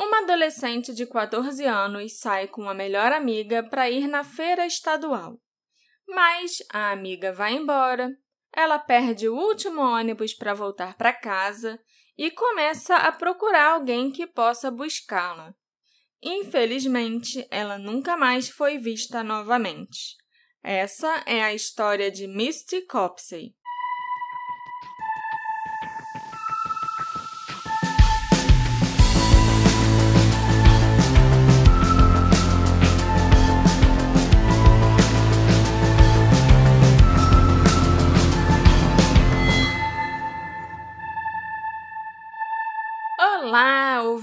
Uma adolescente de 14 anos sai com a melhor amiga para ir na feira estadual. Mas a amiga vai embora, ela perde o último ônibus para voltar para casa e começa a procurar alguém que possa buscá-la. Infelizmente, ela nunca mais foi vista novamente. Essa é a história de Misty Copsey.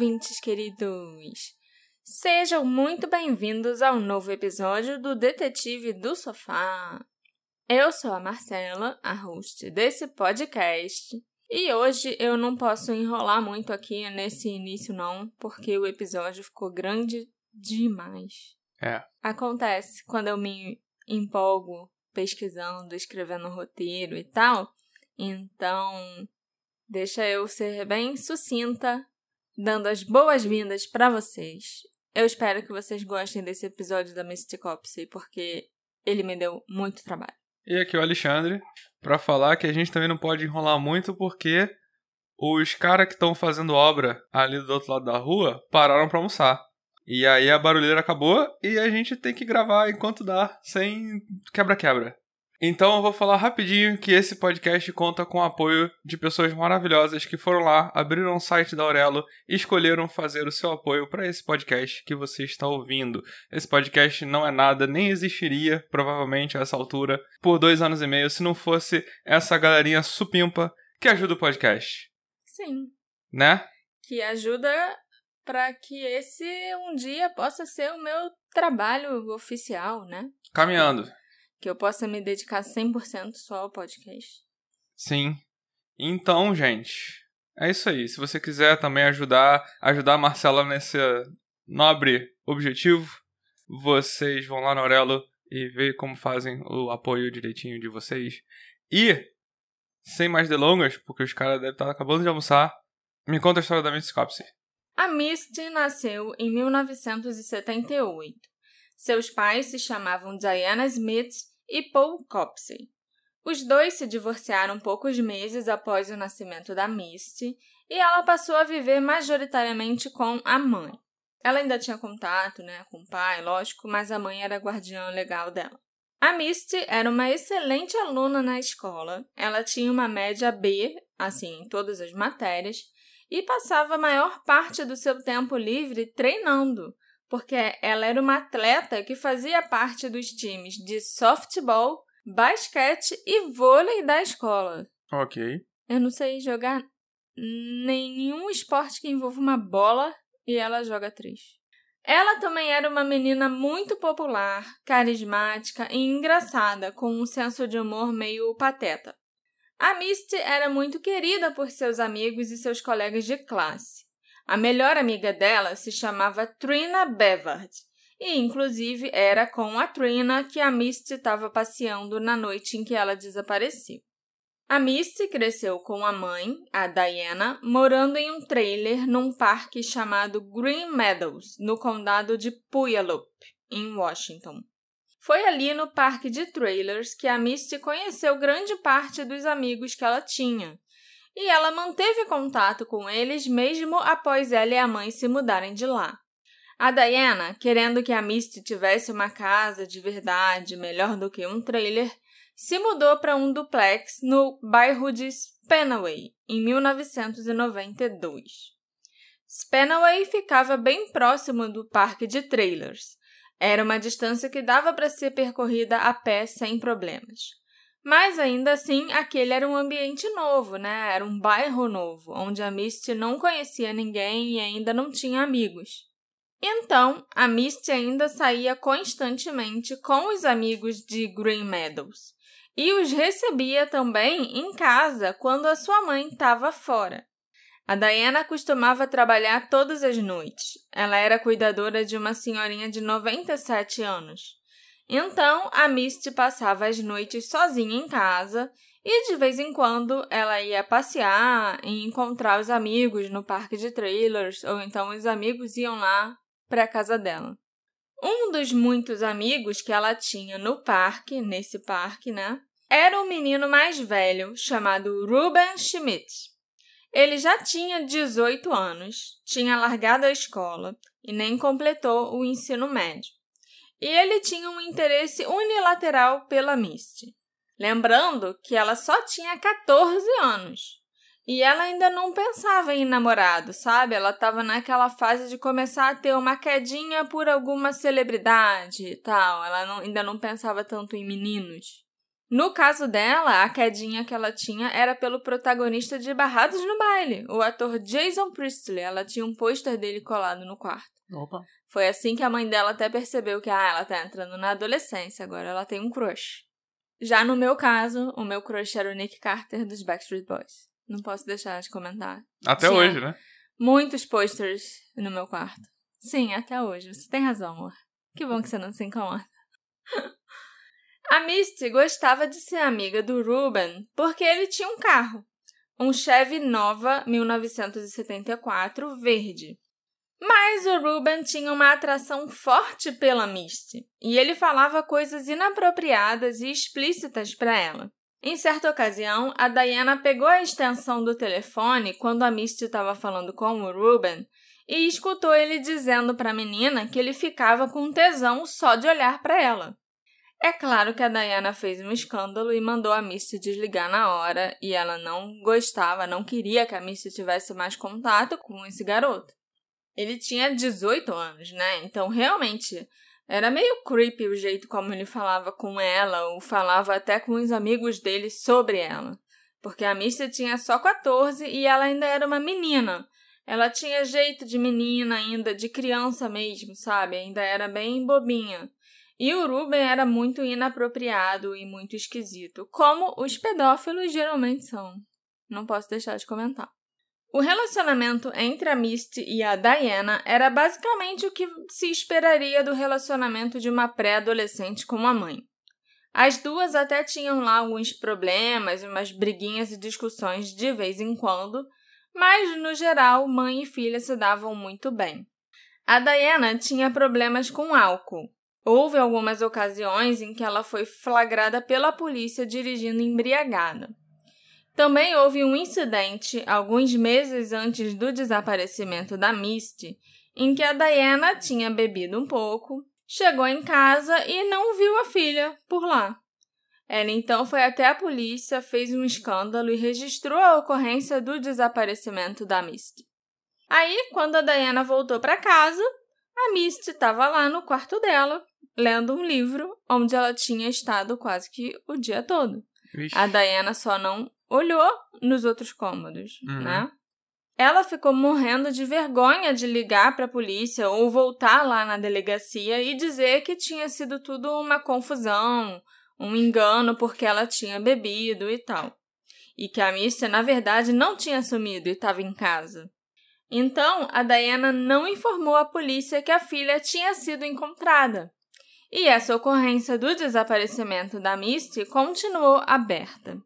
Ouvintes queridos! Sejam muito bem-vindos ao novo episódio do Detetive do Sofá. Eu sou a Marcela, a host desse podcast, e hoje eu não posso enrolar muito aqui nesse início, não, porque o episódio ficou grande demais. É. Acontece quando eu me empolgo pesquisando, escrevendo roteiro e tal, então deixa eu ser bem sucinta dando as boas-vindas para vocês. Eu espero que vocês gostem desse episódio da Mysticopsy, porque ele me deu muito trabalho. E aqui é o Alexandre, para falar que a gente também não pode enrolar muito, porque os caras que estão fazendo obra ali do outro lado da rua pararam para almoçar. E aí a barulheira acabou e a gente tem que gravar enquanto dá, sem quebra-quebra. Então eu vou falar rapidinho que esse podcast conta com o apoio de pessoas maravilhosas que foram lá, abriram o site da Aurelo e escolheram fazer o seu apoio para esse podcast que você está ouvindo. Esse podcast não é nada, nem existiria, provavelmente, a essa altura, por dois anos e meio, se não fosse essa galerinha supimpa que ajuda o podcast. Sim. Né? Que ajuda para que esse um dia possa ser o meu trabalho oficial, né? Caminhando que eu possa me dedicar 100% só ao podcast. Sim. Então, gente, é isso aí. Se você quiser também ajudar, ajudar a Marcela nesse nobre objetivo, vocês vão lá no Aurelo e ver como fazem o apoio direitinho de vocês. E, sem mais delongas, porque os caras devem estar acabando de almoçar, me conta a história da Misty Copsey. A Misty nasceu em 1978. Seus pais se chamavam Diana Smith e Paul Copsey. Os dois se divorciaram poucos meses após o nascimento da Misty e ela passou a viver majoritariamente com a mãe. Ela ainda tinha contato né, com o pai, lógico, mas a mãe era a guardiã legal dela. A Misty era uma excelente aluna na escola. Ela tinha uma média B, assim, em todas as matérias, e passava a maior parte do seu tempo livre treinando, porque ela era uma atleta que fazia parte dos times de softball, basquete e vôlei da escola. Ok. Eu não sei jogar nenhum esporte que envolva uma bola e ela joga três. Ela também era uma menina muito popular, carismática e engraçada, com um senso de humor meio pateta. A Misty era muito querida por seus amigos e seus colegas de classe. A melhor amiga dela se chamava Trina Bevard, e inclusive era com a Trina que a Misty estava passeando na noite em que ela desapareceu. A Misty cresceu com a mãe, a Diana, morando em um trailer num parque chamado Green Meadows, no condado de Puyallup, em Washington. Foi ali no parque de trailers que a Misty conheceu grande parte dos amigos que ela tinha, e ela manteve contato com eles mesmo após ela e a mãe se mudarem de lá. A Diana, querendo que a Misty tivesse uma casa de verdade melhor do que um trailer, se mudou para um duplex no bairro de Spanaway, em 1992. Spanaway ficava bem próximo do parque de trailers. Era uma distância que dava para ser percorrida a pé sem problemas. Mas ainda assim, aquele era um ambiente novo, né? Era um bairro novo, onde a Misty não conhecia ninguém e ainda não tinha amigos. Então, a Misty ainda saía constantemente com os amigos de Green Meadows e os recebia também em casa quando a sua mãe estava fora. A Diana costumava trabalhar todas as noites. Ela era cuidadora de uma senhorinha de 97 anos. Então, a Misty passava as noites sozinha em casa E de vez em quando ela ia passear e encontrar os amigos no parque de trailers, ou então os amigos iam lá para a casa dela. Um dos muitos amigos que ela tinha no parque, nesse parque, né? Era um menino mais velho chamado Ruben Schmidt. Ele já tinha 18 anos, tinha largado a escola e nem completou o ensino médio. E ele tinha um interesse unilateral pela Misty. Lembrando que ela só tinha 14 anos. E ela ainda não pensava em namorado, sabe? Ela estava naquela fase de começar a ter uma quedinha por alguma celebridade e tal. Ela não, ainda não pensava tanto em meninos. No caso dela, a quedinha que ela tinha era pelo protagonista de Barrados no Baile, o ator Jason Priestley. Ela tinha um pôster dele colado no quarto. Opa. Foi assim que a mãe dela até percebeu que ah, ela tá entrando na adolescência, agora ela tem um crush. Já no meu caso, o meu crush era o Nick Carter dos Backstreet Boys. Não posso deixar de comentar. Até Tinha hoje, né? Muitos posters no meu quarto. Sim, até hoje. Você tem razão, amor. Que bom que você não se incomoda. A Misty gostava de ser amiga do Ruben porque ele tinha um carro. Um Chevy Nova 1974 verde. Mas o Ruben tinha uma atração forte pela Misty e ele falava coisas inapropriadas e explícitas para ela. Em certa ocasião, a Diana pegou a extensão do telefone quando a Misty estava falando com o Ruben e escutou ele dizendo para a menina que ele ficava com tesão só de olhar para ela. É claro que a Diana fez um escândalo e mandou a Misty desligar na hora, e ela não gostava, não queria que a Misty tivesse mais contato com esse garoto. Ele tinha 18 anos, né? Então, realmente, era meio creepy o jeito como ele falava com ela, ou falava até com os amigos dele sobre ela. Porque a Misty tinha só 14 e ela ainda era uma menina. Ela tinha jeito de menina ainda, de criança mesmo, sabe? Ainda era bem bobinha. E o Ruben era muito inapropriado e muito esquisito, como os pedófilos geralmente são. Não posso deixar de comentar. O relacionamento entre a Misty e a Diana era basicamente o que se esperaria do relacionamento de uma pré-adolescente com a mãe. As duas até tinham lá alguns problemas, umas briguinhas e discussões de vez em quando, mas no geral, mãe e filha se davam muito bem. A Diana tinha problemas com álcool. Houve algumas ocasiões em que ela foi flagrada pela polícia dirigindo embriagada. Também houve um incidente alguns meses antes do desaparecimento da Misty, em que a Diana tinha bebido um pouco, chegou em casa e não viu a filha por lá. Ela então foi até a polícia, fez um escândalo e registrou a ocorrência do desaparecimento da Misty. Aí, quando a Diana voltou para casa, a Misty estava lá no quarto dela, lendo um livro onde ela tinha estado quase que o dia todo. A Diana só não olhou nos outros cômodos, Uhum. né? Ela ficou morrendo de vergonha de ligar para a polícia ou voltar lá na delegacia e dizer que tinha sido tudo uma confusão, um engano porque ela tinha bebido e tal. E que a Misty, na verdade, não tinha sumido e estava em casa. Então, a Diana não informou a polícia que a filha tinha sido encontrada. E essa ocorrência do desaparecimento da Misty continuou aberta.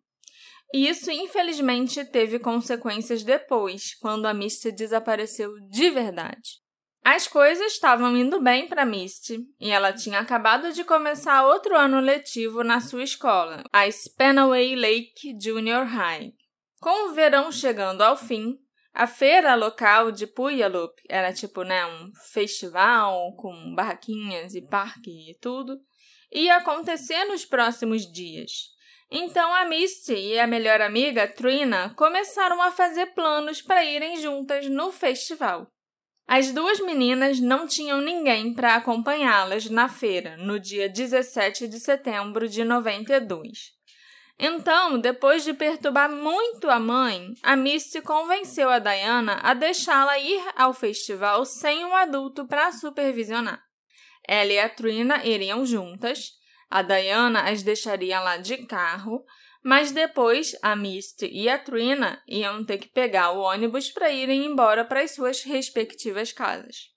E isso, infelizmente, teve consequências depois, quando a Misty desapareceu de verdade. As coisas estavam indo bem para Misty e ela tinha acabado de começar outro ano letivo na sua escola, a Spanaway Lake Junior High. Com o verão chegando ao fim, a feira local de Puyallup era tipo, né, um festival com barraquinhas e parque e tudo, ia acontecer nos próximos dias. Então a Misty e a melhor amiga, Trina, começaram a fazer planos para irem juntas no festival. As duas meninas não tinham ninguém para acompanhá-las na feira, no dia 17 de setembro de 92. Então, depois de perturbar muito a mãe, a Misty convenceu a Diana a deixá-la ir ao festival sem um adulto para supervisionar. Ela e a Trina iriam juntas, a Diana as deixaria lá de carro, mas depois a Misty e a Trina iam ter que pegar o ônibus para irem embora para as suas respectivas casas.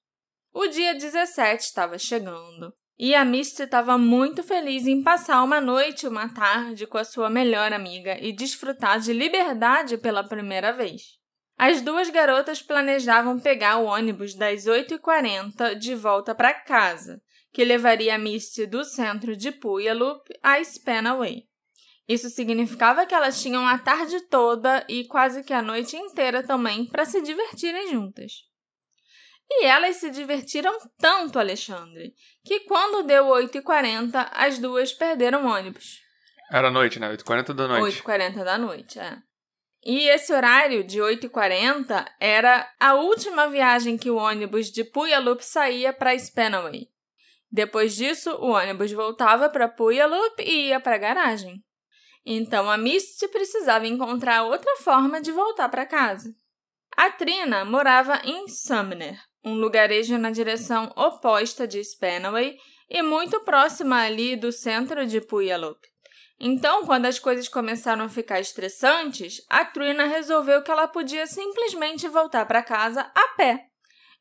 O dia 17 estava chegando E a Misty estava muito feliz em passar uma noite, uma tarde com a sua melhor amiga e desfrutar de liberdade pela primeira vez. As duas garotas planejavam pegar o ônibus das 8h40 de volta para casa, que levaria a Misty do centro de Puyallup a Spanaway. Isso significava que elas tinham a tarde toda e quase que a noite inteira também para se divertirem juntas. E elas se divertiram tanto, Alexandre, que quando deu 8h40, as duas perderam o ônibus. Era noite, né? 8h40 da noite. 8h40 da noite, é. E esse horário de 8h40 era a última viagem que o ônibus de Puyallup saía para Spanaway. Depois disso, o ônibus voltava para Puyallup e ia para a garagem. Então a Misty precisava encontrar outra forma de voltar para casa. A Trina morava em Sumner, um lugarejo na direção oposta de Spanaway e muito próxima ali do centro de Puyallup. Então, quando as coisas começaram a ficar estressantes, a Trina resolveu que ela podia simplesmente voltar para casa a pé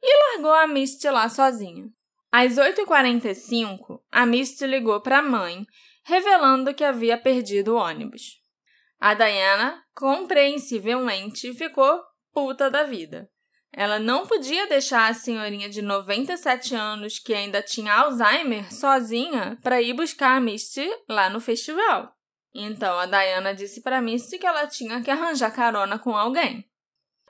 e largou a Misty lá sozinha. Às 8h45, a Misty ligou para a mãe, revelando que havia perdido o ônibus. A Diana, compreensivelmente, ficou puta da vida. Ela não podia deixar a senhorinha de 97 anos, que ainda tinha Alzheimer, sozinha para ir buscar a Misty lá no festival. Então a Diana disse para Misty que ela tinha que arranjar carona com alguém.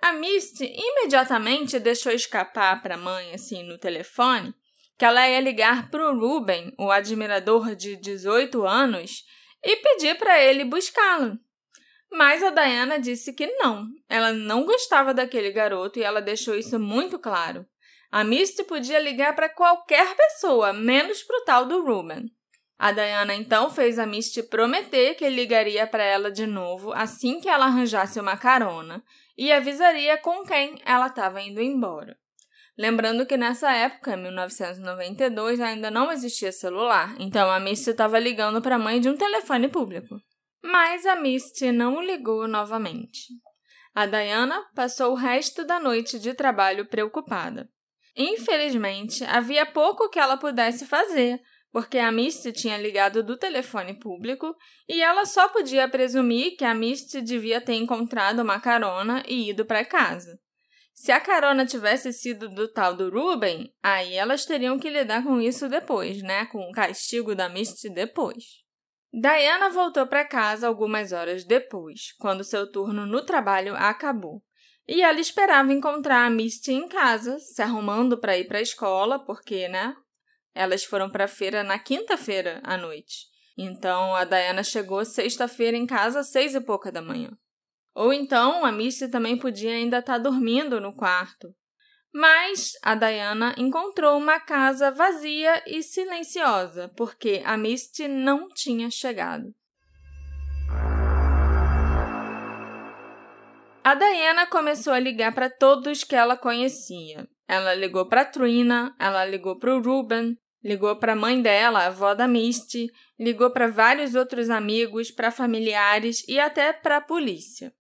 A Misty imediatamente deixou escapar para a mãe, assim, no telefone, que ela ia ligar para o Ruben, o admirador de 18 anos, e pedir para ele buscá-la. Mas a Diana disse que não, ela não gostava daquele garoto e ela deixou isso muito claro. A Misty podia ligar para qualquer pessoa, menos para o tal do Ruben. A Diana então fez a Misty prometer que ligaria para ela de novo assim que ela arranjasse uma carona e avisaria com quem ela estava indo embora. Lembrando que nessa época, 1992, ainda não existia celular, então a Misty estava ligando para a mãe de um telefone público. Mas a Misty não ligou novamente. A Diana passou o resto da noite de trabalho preocupada. Infelizmente, havia pouco que ela pudesse fazer, porque a Misty tinha ligado do telefone público e ela só podia presumir que a Misty devia ter encontrado uma carona e ido para casa. Se a carona tivesse sido do tal do Ruben, aí elas teriam que lidar com isso depois, né? Com o castigo da Misty depois. Diana voltou para casa algumas horas depois, quando seu turno no trabalho acabou. E ela esperava encontrar a Misty em casa, se arrumando para ir para a escola, porque, né? Elas foram para a feira na quinta-feira à noite. Então a Diana chegou sexta-feira em casa às seis e pouca da manhã. Ou então a Misty também podia ainda estar tá dormindo no quarto. Mas a Diana encontrou uma casa vazia e silenciosa, porque a Misty não tinha chegado. A Diana começou a ligar para todos que ela conhecia. Ela ligou para Trina, ela ligou para o Ruben, ligou para a mãe dela, a avó da Misty, ligou para vários outros amigos, para familiares e até para a polícia.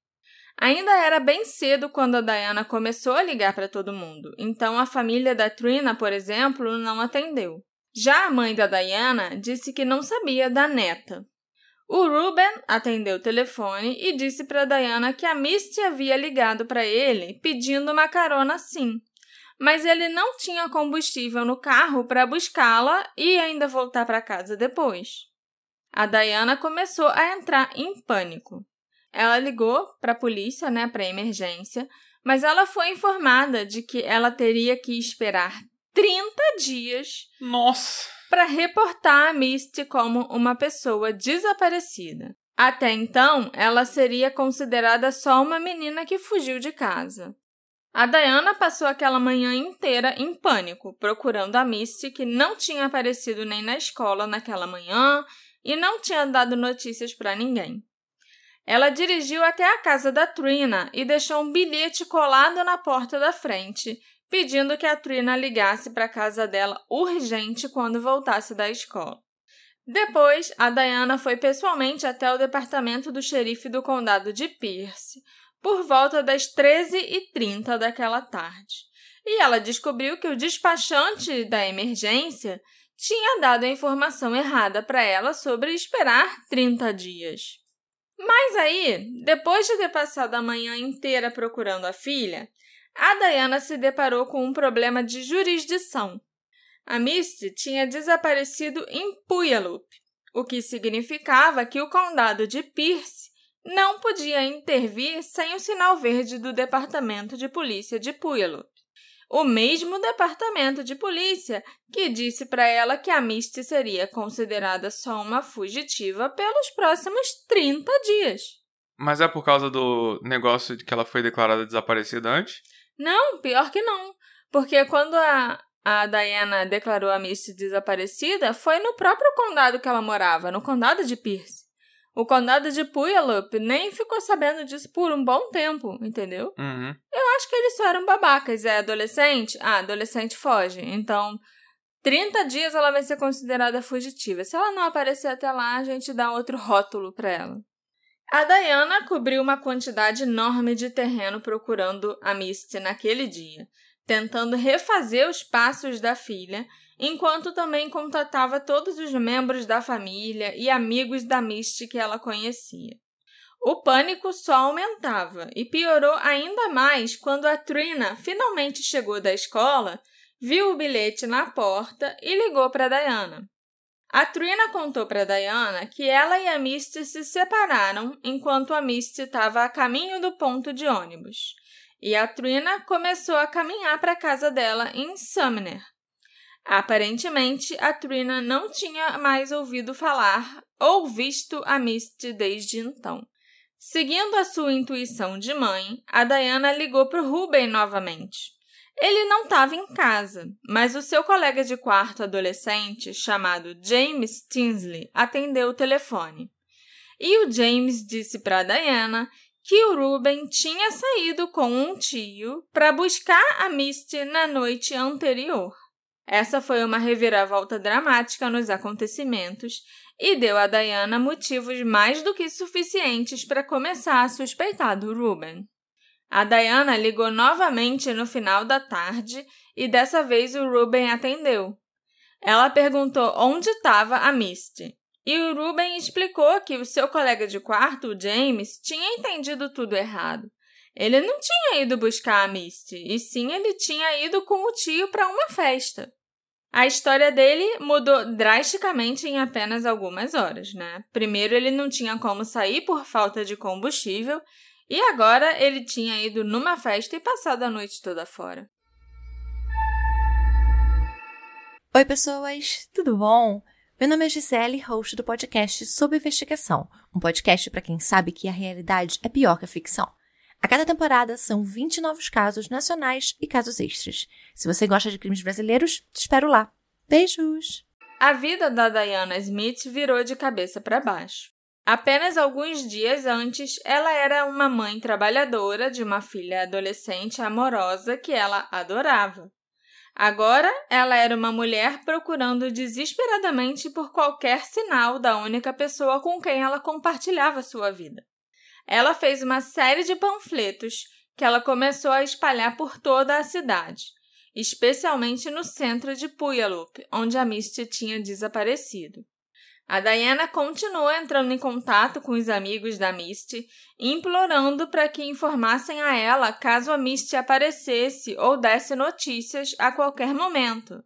Ainda era bem cedo quando a Diana começou a ligar para todo mundo, então a família da Trina, por exemplo, não atendeu. Já a mãe da Diana disse que não sabia da neta. O Ruben atendeu o telefone e disse para Diana que a Misty havia ligado para ele pedindo uma carona sim, mas ele não tinha combustível no carro para buscá-la e ainda voltar para casa depois. A Diana começou a entrar em pânico. Ela ligou para a polícia, né, para emergência, mas ela foi informada de que ela teria que esperar 30 dias. Nossa! Para reportar a Misty como uma pessoa desaparecida. Até então, ela seria considerada só uma menina que fugiu de casa. A Diana passou aquela manhã inteira em pânico, procurando a Misty, que não tinha aparecido nem na escola naquela manhã e não tinha dado notícias para ninguém. Ela dirigiu até a casa da Trina e deixou um bilhete colado na porta da frente, pedindo que a Trina ligasse para a casa dela urgente quando voltasse da escola. Depois, a Diana foi pessoalmente até o departamento do xerife do condado de Pierce, por volta das 13h30 daquela tarde. E ela descobriu que o despachante da emergência tinha dado a informação errada para ela sobre esperar 30 dias. Mas aí, depois de ter passado a manhã inteira procurando a filha, a Diana se deparou com um problema de jurisdição. A Misty tinha desaparecido em Puyallup, o que significava que o condado de Pierce não podia intervir sem o sinal verde do Departamento de Polícia de Puyallup. O mesmo departamento de polícia que disse para ela que a Misty seria considerada só uma fugitiva pelos próximos 30 dias. Mas é por causa do negócio de que ela foi declarada desaparecida antes? Não, pior que não. Porque quando a, a Diana declarou a Misty desaparecida, foi no próprio condado que ela morava, no condado de Pierce. O condado de Puyallup nem ficou sabendo disso por um bom tempo, entendeu? Uhum. Eu acho que eles só eram babacas. É adolescente? Ah, adolescente foge. Então, 30 dias ela vai ser considerada fugitiva. Se ela não aparecer até lá, a gente dá outro rótulo para ela. A Diana cobriu uma quantidade enorme de terreno procurando a Misty naquele dia, tentando refazer os passos da filha enquanto também contatava todos os membros da família e amigos da Misty que ela conhecia. O pânico só aumentava e piorou ainda mais quando a Trina finalmente chegou da escola, viu o bilhete na porta e ligou para Diana. A Trina contou para Diana que ela e a Misty se separaram enquanto a Misty estava a caminho do ponto de ônibus. E a Trina começou a caminhar para a casa dela em Sumner, Aparentemente, a Trina não tinha mais ouvido falar ou visto a Misty desde então. Seguindo a sua intuição de mãe, a Diana ligou para o Ruben novamente. Ele não estava em casa, mas o seu colega de quarto adolescente, chamado James Tinsley, atendeu o telefone. E o James disse para Diana que o Ruben tinha saído com um tio para buscar a Misty na noite anterior. Essa foi uma reviravolta dramática nos acontecimentos e deu a Diana motivos mais do que suficientes para começar a suspeitar do Ruben. A Diana ligou novamente no final da tarde e dessa vez o Ruben atendeu. Ela perguntou onde estava a Misty. E o Ruben explicou que o seu colega de quarto, o James, tinha entendido tudo errado. Ele não tinha ido buscar a Misty, e sim ele tinha ido com o tio para uma festa. A história dele mudou drasticamente em apenas algumas horas, né? Primeiro ele não tinha como sair por falta de combustível e agora ele tinha ido numa festa e passado a noite toda fora. Oi, pessoas, tudo bom? Meu nome é Gisele, host do podcast Sob Investigação, um podcast para quem sabe que a realidade é pior que a ficção. A cada temporada são 20 novos casos nacionais e casos extras. Se você gosta de crimes brasileiros, te espero lá. Beijos! A vida da Diana Smith virou de cabeça para baixo. Apenas alguns dias antes, ela era uma mãe trabalhadora de uma filha adolescente amorosa que ela adorava. Agora, ela era uma mulher procurando desesperadamente por qualquer sinal da única pessoa com quem ela compartilhava sua vida ela fez uma série de panfletos que ela começou a espalhar por toda a cidade, especialmente no centro de Puyallup, onde a Misty tinha desaparecido. A Diana continuou entrando em contato com os amigos da Misty, implorando para que informassem a ela caso a Misty aparecesse ou desse notícias a qualquer momento.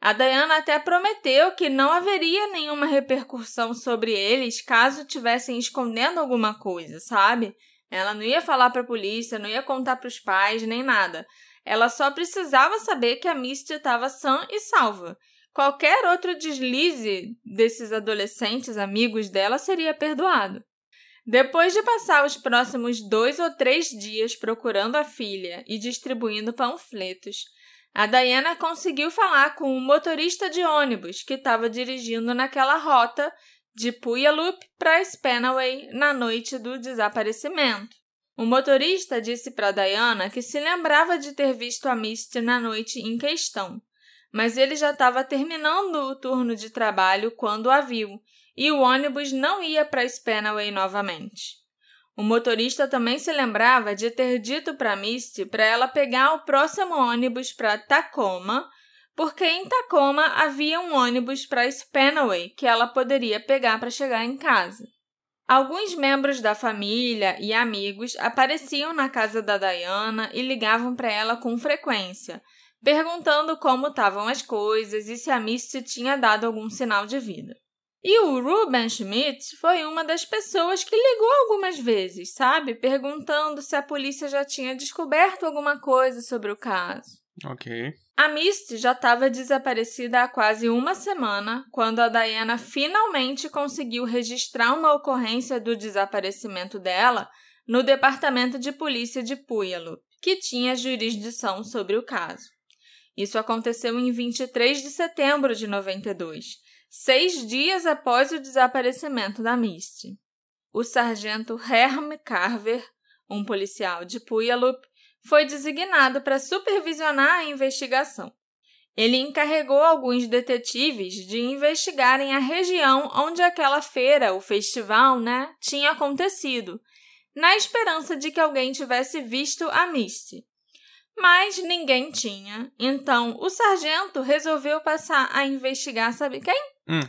A Diana até prometeu que não haveria nenhuma repercussão sobre eles caso tivessem escondendo alguma coisa, sabe? Ela não ia falar para a polícia, não ia contar para os pais, nem nada. Ela só precisava saber que a Misty estava sã e salva. Qualquer outro deslize desses adolescentes amigos dela seria perdoado. Depois de passar os próximos dois ou três dias procurando a filha e distribuindo panfletos, a Diana conseguiu falar com um motorista de ônibus que estava dirigindo naquela rota de Puyallup para Spanaway na noite do desaparecimento. O motorista disse para Diana que se lembrava de ter visto a Misty na noite em questão, mas ele já estava terminando o turno de trabalho quando a viu e o ônibus não ia para Spanaway novamente. O motorista também se lembrava de ter dito para Misty para ela pegar o próximo ônibus para Tacoma, porque em Tacoma havia um ônibus para Spanaway que ela poderia pegar para chegar em casa. Alguns membros da família e amigos apareciam na casa da Diana e ligavam para ela com frequência, perguntando como estavam as coisas e se a Misty tinha dado algum sinal de vida. E o Ruben Schmidt foi uma das pessoas que ligou algumas vezes, sabe? Perguntando se a polícia já tinha descoberto alguma coisa sobre o caso. Ok. A Misty já estava desaparecida há quase uma semana quando a Diana finalmente conseguiu registrar uma ocorrência do desaparecimento dela no Departamento de Polícia de Puyallup, que tinha jurisdição sobre o caso. Isso aconteceu em 23 de setembro de 92 seis dias após o desaparecimento da Misty. O sargento Herm Carver, um policial de Puyallup, foi designado para supervisionar a investigação. Ele encarregou alguns detetives de investigarem a região onde aquela feira, o festival, né, tinha acontecido, na esperança de que alguém tivesse visto a Misty. Mas ninguém tinha, então o sargento resolveu passar a investigar, sabe quem? Hum.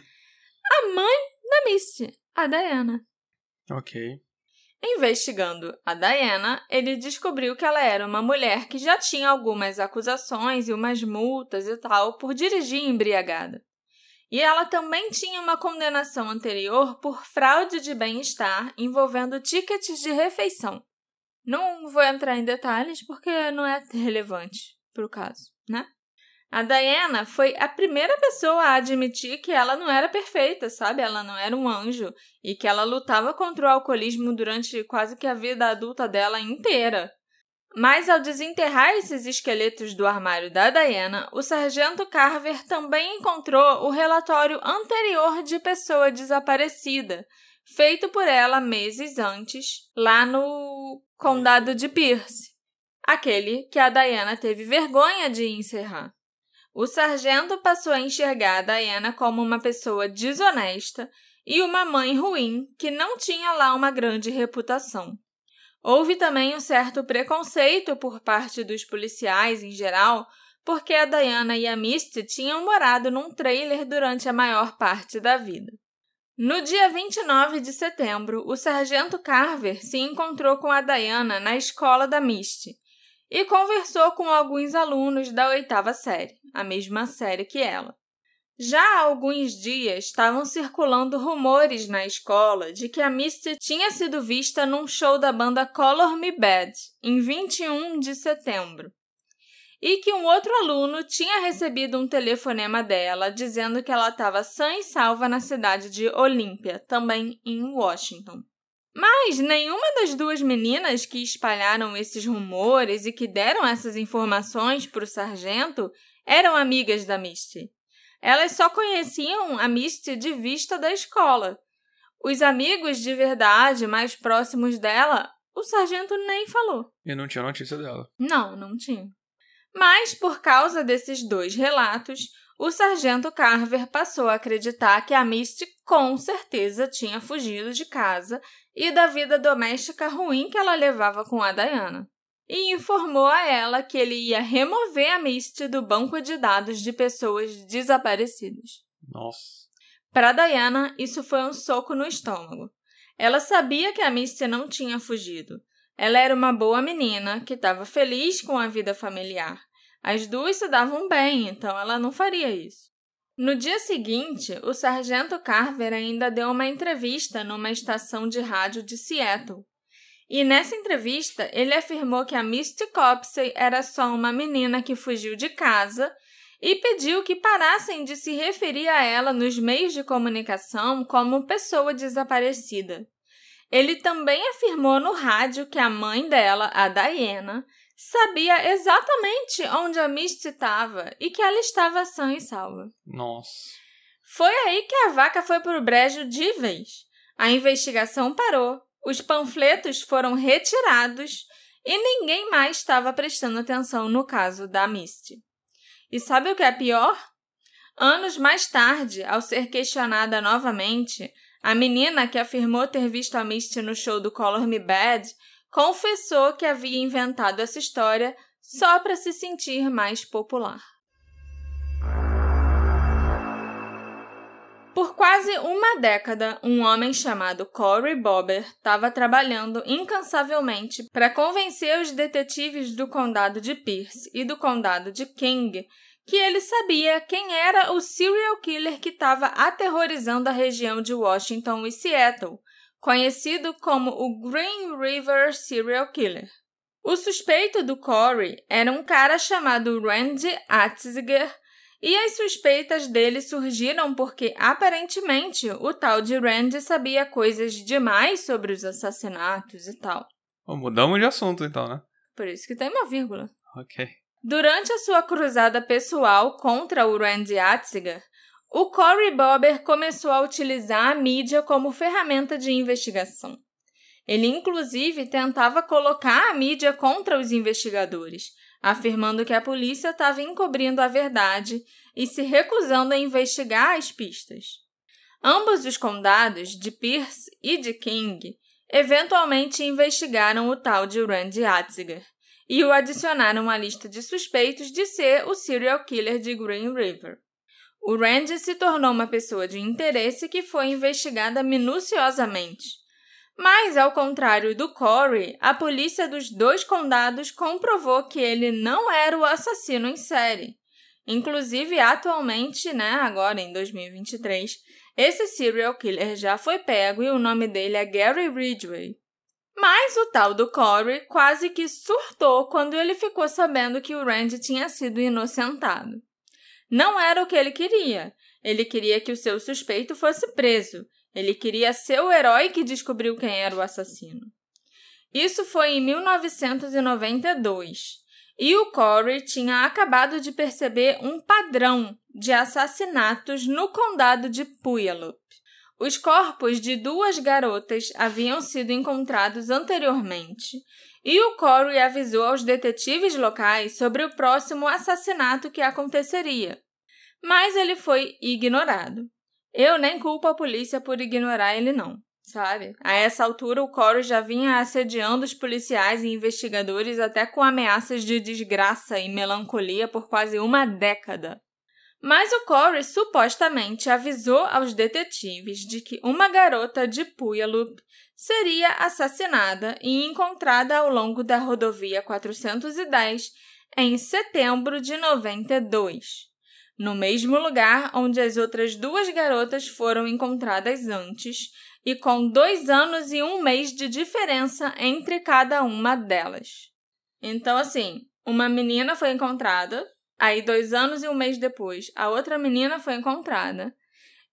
A mãe da Misty, a Diana. Ok. Investigando a Diana, ele descobriu que ela era uma mulher que já tinha algumas acusações e umas multas e tal por dirigir embriagada. E ela também tinha uma condenação anterior por fraude de bem-estar envolvendo tickets de refeição. Não vou entrar em detalhes porque não é relevante para o caso, né? A Diana foi a primeira pessoa a admitir que ela não era perfeita, sabe? Ela não era um anjo e que ela lutava contra o alcoolismo durante quase que a vida adulta dela inteira. Mas ao desenterrar esses esqueletos do armário da Diana, o sargento Carver também encontrou o relatório anterior de pessoa desaparecida, feito por ela meses antes, lá no condado de Pierce, aquele que a Diana teve vergonha de encerrar. O sargento passou a enxergar a Diana como uma pessoa desonesta e uma mãe ruim que não tinha lá uma grande reputação. Houve também um certo preconceito por parte dos policiais em geral, porque a Diana e a Misty tinham morado num trailer durante a maior parte da vida. No dia 29 de setembro, o sargento Carver se encontrou com a Diana na escola da Misty e conversou com alguns alunos da oitava série, a mesma série que ela. Já há alguns dias estavam circulando rumores na escola de que a Misty tinha sido vista num show da banda Color Me Bad, em 21 de setembro, e que um outro aluno tinha recebido um telefonema dela dizendo que ela estava sã e salva na cidade de Olímpia, também em Washington. Mas nenhuma das duas meninas que espalharam esses rumores e que deram essas informações para o sargento eram amigas da Misty. Elas só conheciam a Misty de vista da escola. Os amigos de verdade mais próximos dela, o sargento nem falou. E não tinha notícia dela. Não, não tinha. Mas, por causa desses dois relatos, o sargento Carver passou a acreditar que a Misty com certeza tinha fugido de casa e da vida doméstica ruim que ela levava com a Diana. E informou a ela que ele ia remover a Misty do banco de dados de pessoas desaparecidas. Nossa. Para Diana, isso foi um soco no estômago. Ela sabia que a Misty não tinha fugido. Ela era uma boa menina que estava feliz com a vida familiar as duas se davam bem, então ela não faria isso. No dia seguinte, o sargento Carver ainda deu uma entrevista numa estação de rádio de Seattle. E nessa entrevista, ele afirmou que a Misty Copsey era só uma menina que fugiu de casa e pediu que parassem de se referir a ela nos meios de comunicação como pessoa desaparecida. Ele também afirmou no rádio que a mãe dela, a Diana, sabia exatamente onde a Misty estava e que ela estava sã e salva. Nossa. Foi aí que a vaca foi para o brejo de vez. A investigação parou, os panfletos foram retirados e ninguém mais estava prestando atenção no caso da Misty. E sabe o que é pior? Anos mais tarde, ao ser questionada novamente, a menina que afirmou ter visto a Misty no show do Color Me Bad confessou que havia inventado essa história só para se sentir mais popular. Quase uma década, um homem chamado Corey Bobber estava trabalhando incansavelmente para convencer os detetives do condado de Pierce e do condado de King que ele sabia quem era o serial killer que estava aterrorizando a região de Washington e Seattle, conhecido como o Green River Serial Killer. O suspeito do Corey era um cara chamado Randy Atziger, e as suspeitas dele surgiram porque aparentemente o tal de Randy sabia coisas demais sobre os assassinatos e tal. mudamos de assunto então, né? Por isso que tem uma vírgula. Ok. Durante a sua cruzada pessoal contra o Randy Atziger, o Corey Bobber começou a utilizar a mídia como ferramenta de investigação. Ele, inclusive, tentava colocar a mídia contra os investigadores, afirmando que a polícia estava encobrindo a verdade e se recusando a investigar as pistas. Ambos os condados, de Pierce e de King, eventualmente investigaram o tal de Randy Atziger e o adicionaram à lista de suspeitos de ser o serial killer de Green River. O Randy se tornou uma pessoa de interesse que foi investigada minuciosamente. Mas, ao contrário do Corey, a polícia dos dois condados comprovou que ele não era o assassino em série. Inclusive, atualmente, né, agora em 2023, esse serial killer já foi pego e o nome dele é Gary Ridgway. Mas o tal do Corey quase que surtou quando ele ficou sabendo que o Randy tinha sido inocentado. Não era o que ele queria. Ele queria que o seu suspeito fosse preso ele queria ser o herói que descobriu quem era o assassino. Isso foi em 1992. E o Corey tinha acabado de perceber um padrão de assassinatos no condado de Puyallup. Os corpos de duas garotas haviam sido encontrados anteriormente, e o Corey avisou aos detetives locais sobre o próximo assassinato que aconteceria. Mas ele foi ignorado. Eu nem culpo a polícia por ignorar ele, não, sabe? A essa altura, o Coro já vinha assediando os policiais e investigadores até com ameaças de desgraça e melancolia por quase uma década. Mas o Corey supostamente avisou aos detetives de que uma garota de Puyallup seria assassinada e encontrada ao longo da rodovia 410 em setembro de 92 no mesmo lugar onde as outras duas garotas foram encontradas antes, e com dois anos e um mês de diferença entre cada uma delas. Então, assim, uma menina foi encontrada, aí dois anos e um mês depois, a outra menina foi encontrada.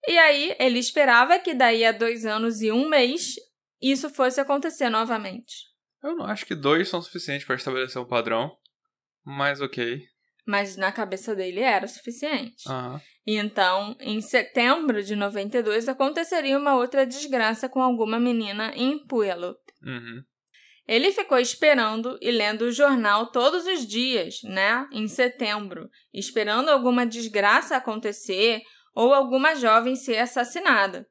E aí ele esperava que daí a dois anos e um mês isso fosse acontecer novamente. Eu não acho que dois são suficientes para estabelecer um padrão, mas ok mas na cabeça dele era suficiente. Uhum. E então, em setembro de 92, aconteceria uma outra desgraça com alguma menina em Puyallup. Uhum. Ele ficou esperando e lendo o jornal todos os dias, né, em setembro, esperando alguma desgraça acontecer ou alguma jovem ser assassinada.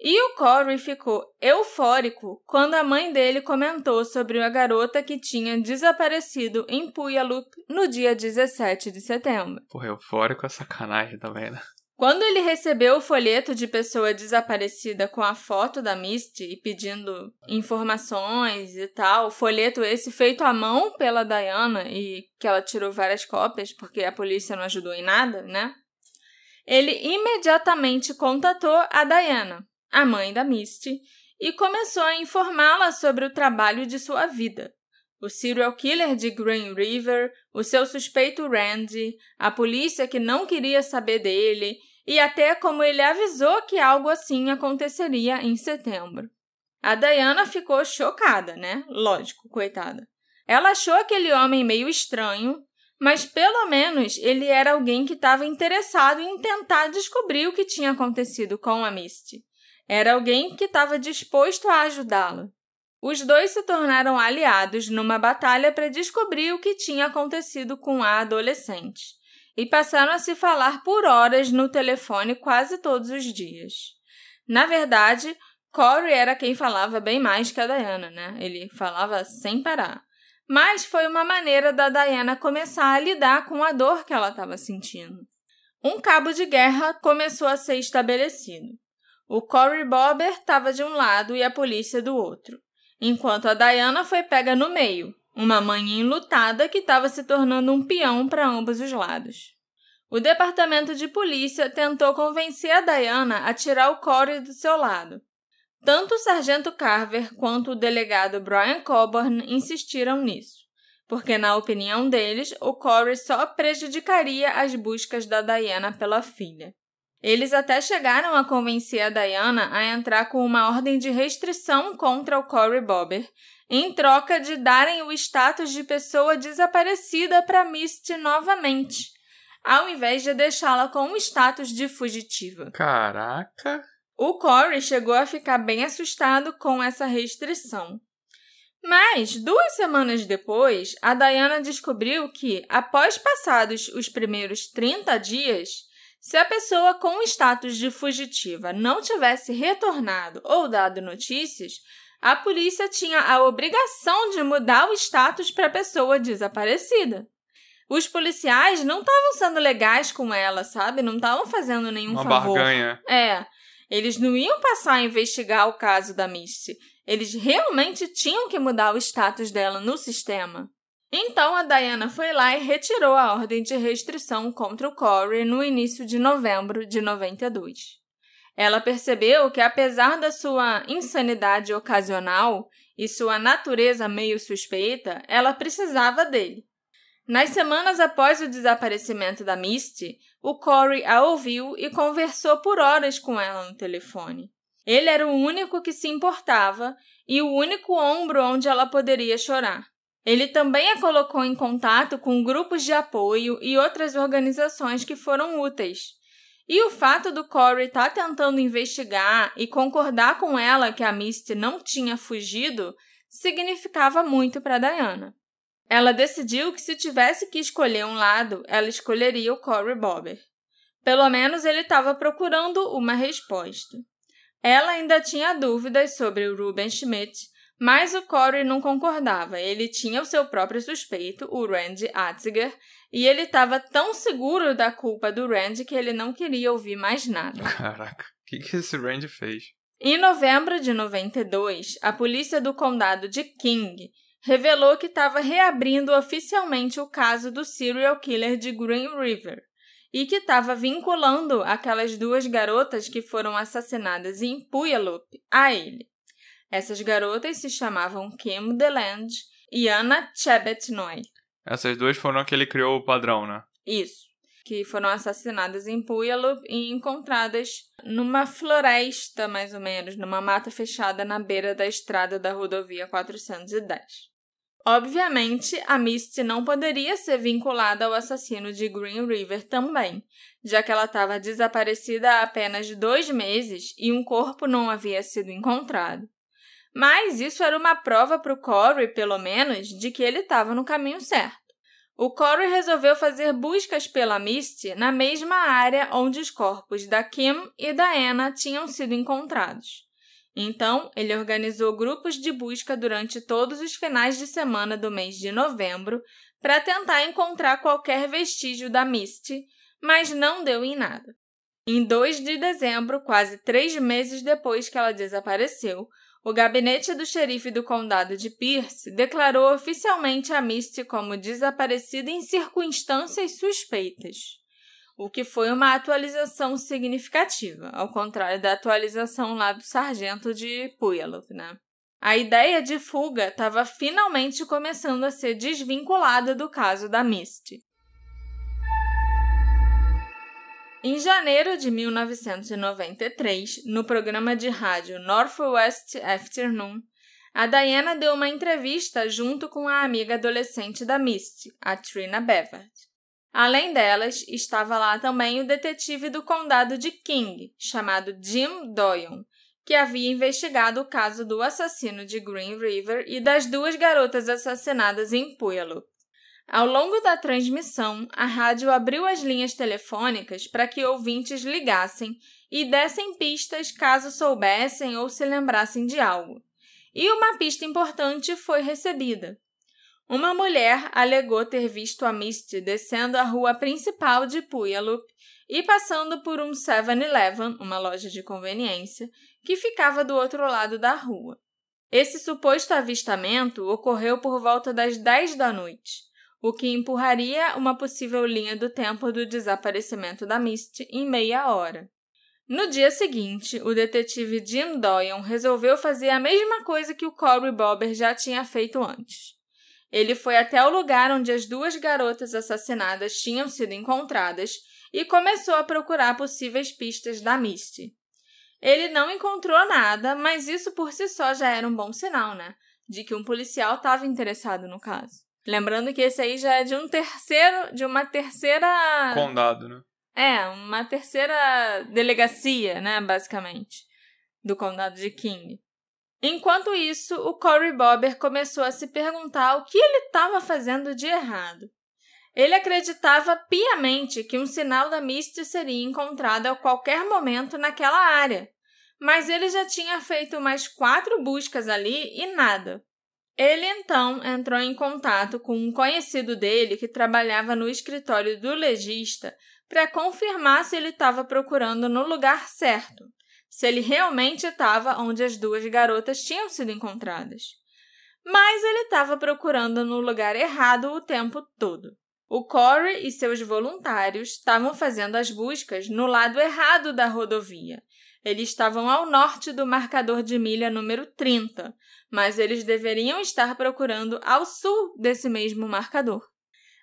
E o Corey ficou eufórico quando a mãe dele comentou sobre a garota que tinha desaparecido em Puyallup no dia 17 de setembro. Porra, eufórico é sacanagem também, né? Quando ele recebeu o folheto de pessoa desaparecida com a foto da Misty e pedindo informações e tal, folheto esse feito à mão pela Diana e que ela tirou várias cópias porque a polícia não ajudou em nada, né? Ele imediatamente contatou a Diana, a mãe da Misty, e começou a informá-la sobre o trabalho de sua vida. O serial killer de Green River, o seu suspeito Randy, a polícia que não queria saber dele e até como ele avisou que algo assim aconteceria em setembro. A Diana ficou chocada, né? Lógico, coitada. Ela achou aquele homem meio estranho, mas pelo menos ele era alguém que estava interessado em tentar descobrir o que tinha acontecido com a Misty. Era alguém que estava disposto a ajudá-lo. Os dois se tornaram aliados numa batalha para descobrir o que tinha acontecido com a adolescente e passaram a se falar por horas no telefone quase todos os dias. Na verdade, Corey era quem falava bem mais que a Diana, né? Ele falava sem parar. Mas foi uma maneira da Diana começar a lidar com a dor que ela estava sentindo. Um cabo de guerra começou a ser estabelecido. O Cory Bobber estava de um lado e a polícia do outro, enquanto a Diana foi pega no meio, uma mãe enlutada que estava se tornando um peão para ambos os lados. O departamento de polícia tentou convencer a Diana a tirar o Corey do seu lado. Tanto o sargento Carver quanto o delegado Brian Coburn insistiram nisso, porque, na opinião deles, o Corey só prejudicaria as buscas da Diana pela filha. Eles até chegaram a convencer a Diana a entrar com uma ordem de restrição contra o Corey Bobber, em troca de darem o status de pessoa desaparecida para Misty novamente, ao invés de deixá-la com o status de fugitiva. Caraca! O Corey chegou a ficar bem assustado com essa restrição. Mas, duas semanas depois, a Diana descobriu que, após passados os primeiros 30 dias, se a pessoa com o status de fugitiva não tivesse retornado ou dado notícias, a polícia tinha a obrigação de mudar o status para a pessoa desaparecida. Os policiais não estavam sendo legais com ela, sabe? Não estavam fazendo nenhum Uma favor. barganha. É. Eles não iam passar a investigar o caso da Misty. Eles realmente tinham que mudar o status dela no sistema. Então a Diana foi lá e retirou a ordem de restrição contra o Corey no início de novembro de 92. Ela percebeu que, apesar da sua insanidade ocasional e sua natureza meio suspeita, ela precisava dele. Nas semanas após o desaparecimento da Misty, o Corey a ouviu e conversou por horas com ela no telefone. Ele era o único que se importava e o único ombro onde ela poderia chorar. Ele também a colocou em contato com grupos de apoio e outras organizações que foram úteis. E o fato do Corey estar tá tentando investigar e concordar com ela que a Misty não tinha fugido significava muito para Diana. Ela decidiu que se tivesse que escolher um lado, ela escolheria o Corey Bobber. Pelo menos ele estava procurando uma resposta. Ela ainda tinha dúvidas sobre o Ruben Schmidt, mas o Corey não concordava. Ele tinha o seu próprio suspeito, o Randy Atziger, e ele estava tão seguro da culpa do Randy que ele não queria ouvir mais nada. Caraca, o que, que esse Randy fez? Em novembro de 92, a polícia do condado de King revelou que estava reabrindo oficialmente o caso do serial killer de Green River e que estava vinculando aquelas duas garotas que foram assassinadas em Puyallup a ele. Essas garotas se chamavam Kim DeLand e Anna Chebetnoy. Essas duas foram que ele criou o padrão, né? Isso. Que foram assassinadas em Puyallup e encontradas numa floresta, mais ou menos, numa mata fechada na beira da estrada da rodovia 410. Obviamente, a Misty não poderia ser vinculada ao assassino de Green River também, já que ela estava desaparecida há apenas dois meses e um corpo não havia sido encontrado. Mas isso era uma prova para o Corey, pelo menos, de que ele estava no caminho certo. O Corey resolveu fazer buscas pela Misty na mesma área onde os corpos da Kim e da Anna tinham sido encontrados. Então, ele organizou grupos de busca durante todos os finais de semana do mês de novembro para tentar encontrar qualquer vestígio da Misty, mas não deu em nada. Em 2 de dezembro, quase três meses depois que ela desapareceu, o gabinete do xerife do condado de Pierce declarou oficialmente a Misty como desaparecida em circunstâncias suspeitas, o que foi uma atualização significativa, ao contrário da atualização lá do sargento de Puyallup, né? A ideia de fuga estava finalmente começando a ser desvinculada do caso da Misty. Em janeiro de 1993, no programa de rádio Northwest Afternoon, a Diana deu uma entrevista junto com a amiga adolescente da Misty, a Trina Bevard. Além delas, estava lá também o detetive do condado de King, chamado Jim Doyon, que havia investigado o caso do assassino de Green River e das duas garotas assassinadas em Puyallup. Ao longo da transmissão, a rádio abriu as linhas telefônicas para que ouvintes ligassem e dessem pistas caso soubessem ou se lembrassem de algo. E uma pista importante foi recebida. Uma mulher alegou ter visto a Misty descendo a rua principal de Puyallup e passando por um 7-Eleven, uma loja de conveniência, que ficava do outro lado da rua. Esse suposto avistamento ocorreu por volta das 10 da noite, o que empurraria uma possível linha do tempo do desaparecimento da Misty em meia hora. No dia seguinte, o detetive Jim Doyon resolveu fazer a mesma coisa que o Corey Bobber já tinha feito antes. Ele foi até o lugar onde as duas garotas assassinadas tinham sido encontradas e começou a procurar possíveis pistas da Misty. Ele não encontrou nada, mas isso por si só já era um bom sinal, né? De que um policial estava interessado no caso. Lembrando que esse aí já é de um terceiro, de uma terceira condado, né? É, uma terceira delegacia, né, basicamente, do condado de King. Enquanto isso, o Cory Bobber começou a se perguntar o que ele estava fazendo de errado. Ele acreditava piamente que um sinal da Misty seria encontrado a qualquer momento naquela área, mas ele já tinha feito mais quatro buscas ali e nada. Ele então entrou em contato com um conhecido dele que trabalhava no escritório do legista para confirmar se ele estava procurando no lugar certo, se ele realmente estava onde as duas garotas tinham sido encontradas. Mas ele estava procurando no lugar errado o tempo todo. O Corey e seus voluntários estavam fazendo as buscas no lado errado da rodovia. Eles estavam ao norte do marcador de milha número 30, mas eles deveriam estar procurando ao sul desse mesmo marcador.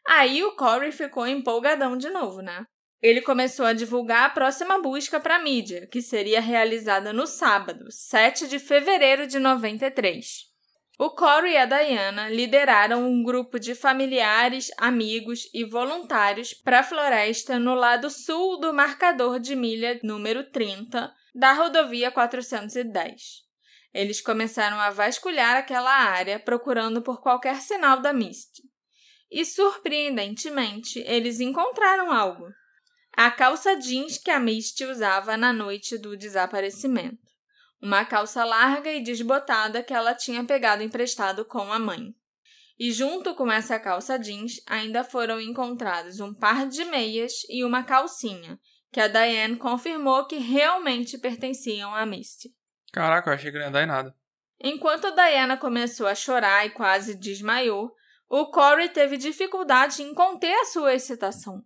Aí o Corey ficou empolgadão de novo, né? Ele começou a divulgar a próxima busca para a mídia, que seria realizada no sábado, 7 de fevereiro de 93. O Corey e a Diana lideraram um grupo de familiares, amigos e voluntários para a floresta no lado sul do marcador de milha número 30 da rodovia 410. Eles começaram a vasculhar aquela área procurando por qualquer sinal da Misty. E surpreendentemente, eles encontraram algo: a calça jeans que a Misty usava na noite do desaparecimento uma calça larga e desbotada que ela tinha pegado emprestado com a mãe. E junto com essa calça jeans ainda foram encontrados um par de meias e uma calcinha, que a Diane confirmou que realmente pertenciam a Misty. Caraca, eu achei que não ia dar em nada. Enquanto Diana começou a chorar e quase desmaiou, o Corey teve dificuldade em conter a sua excitação.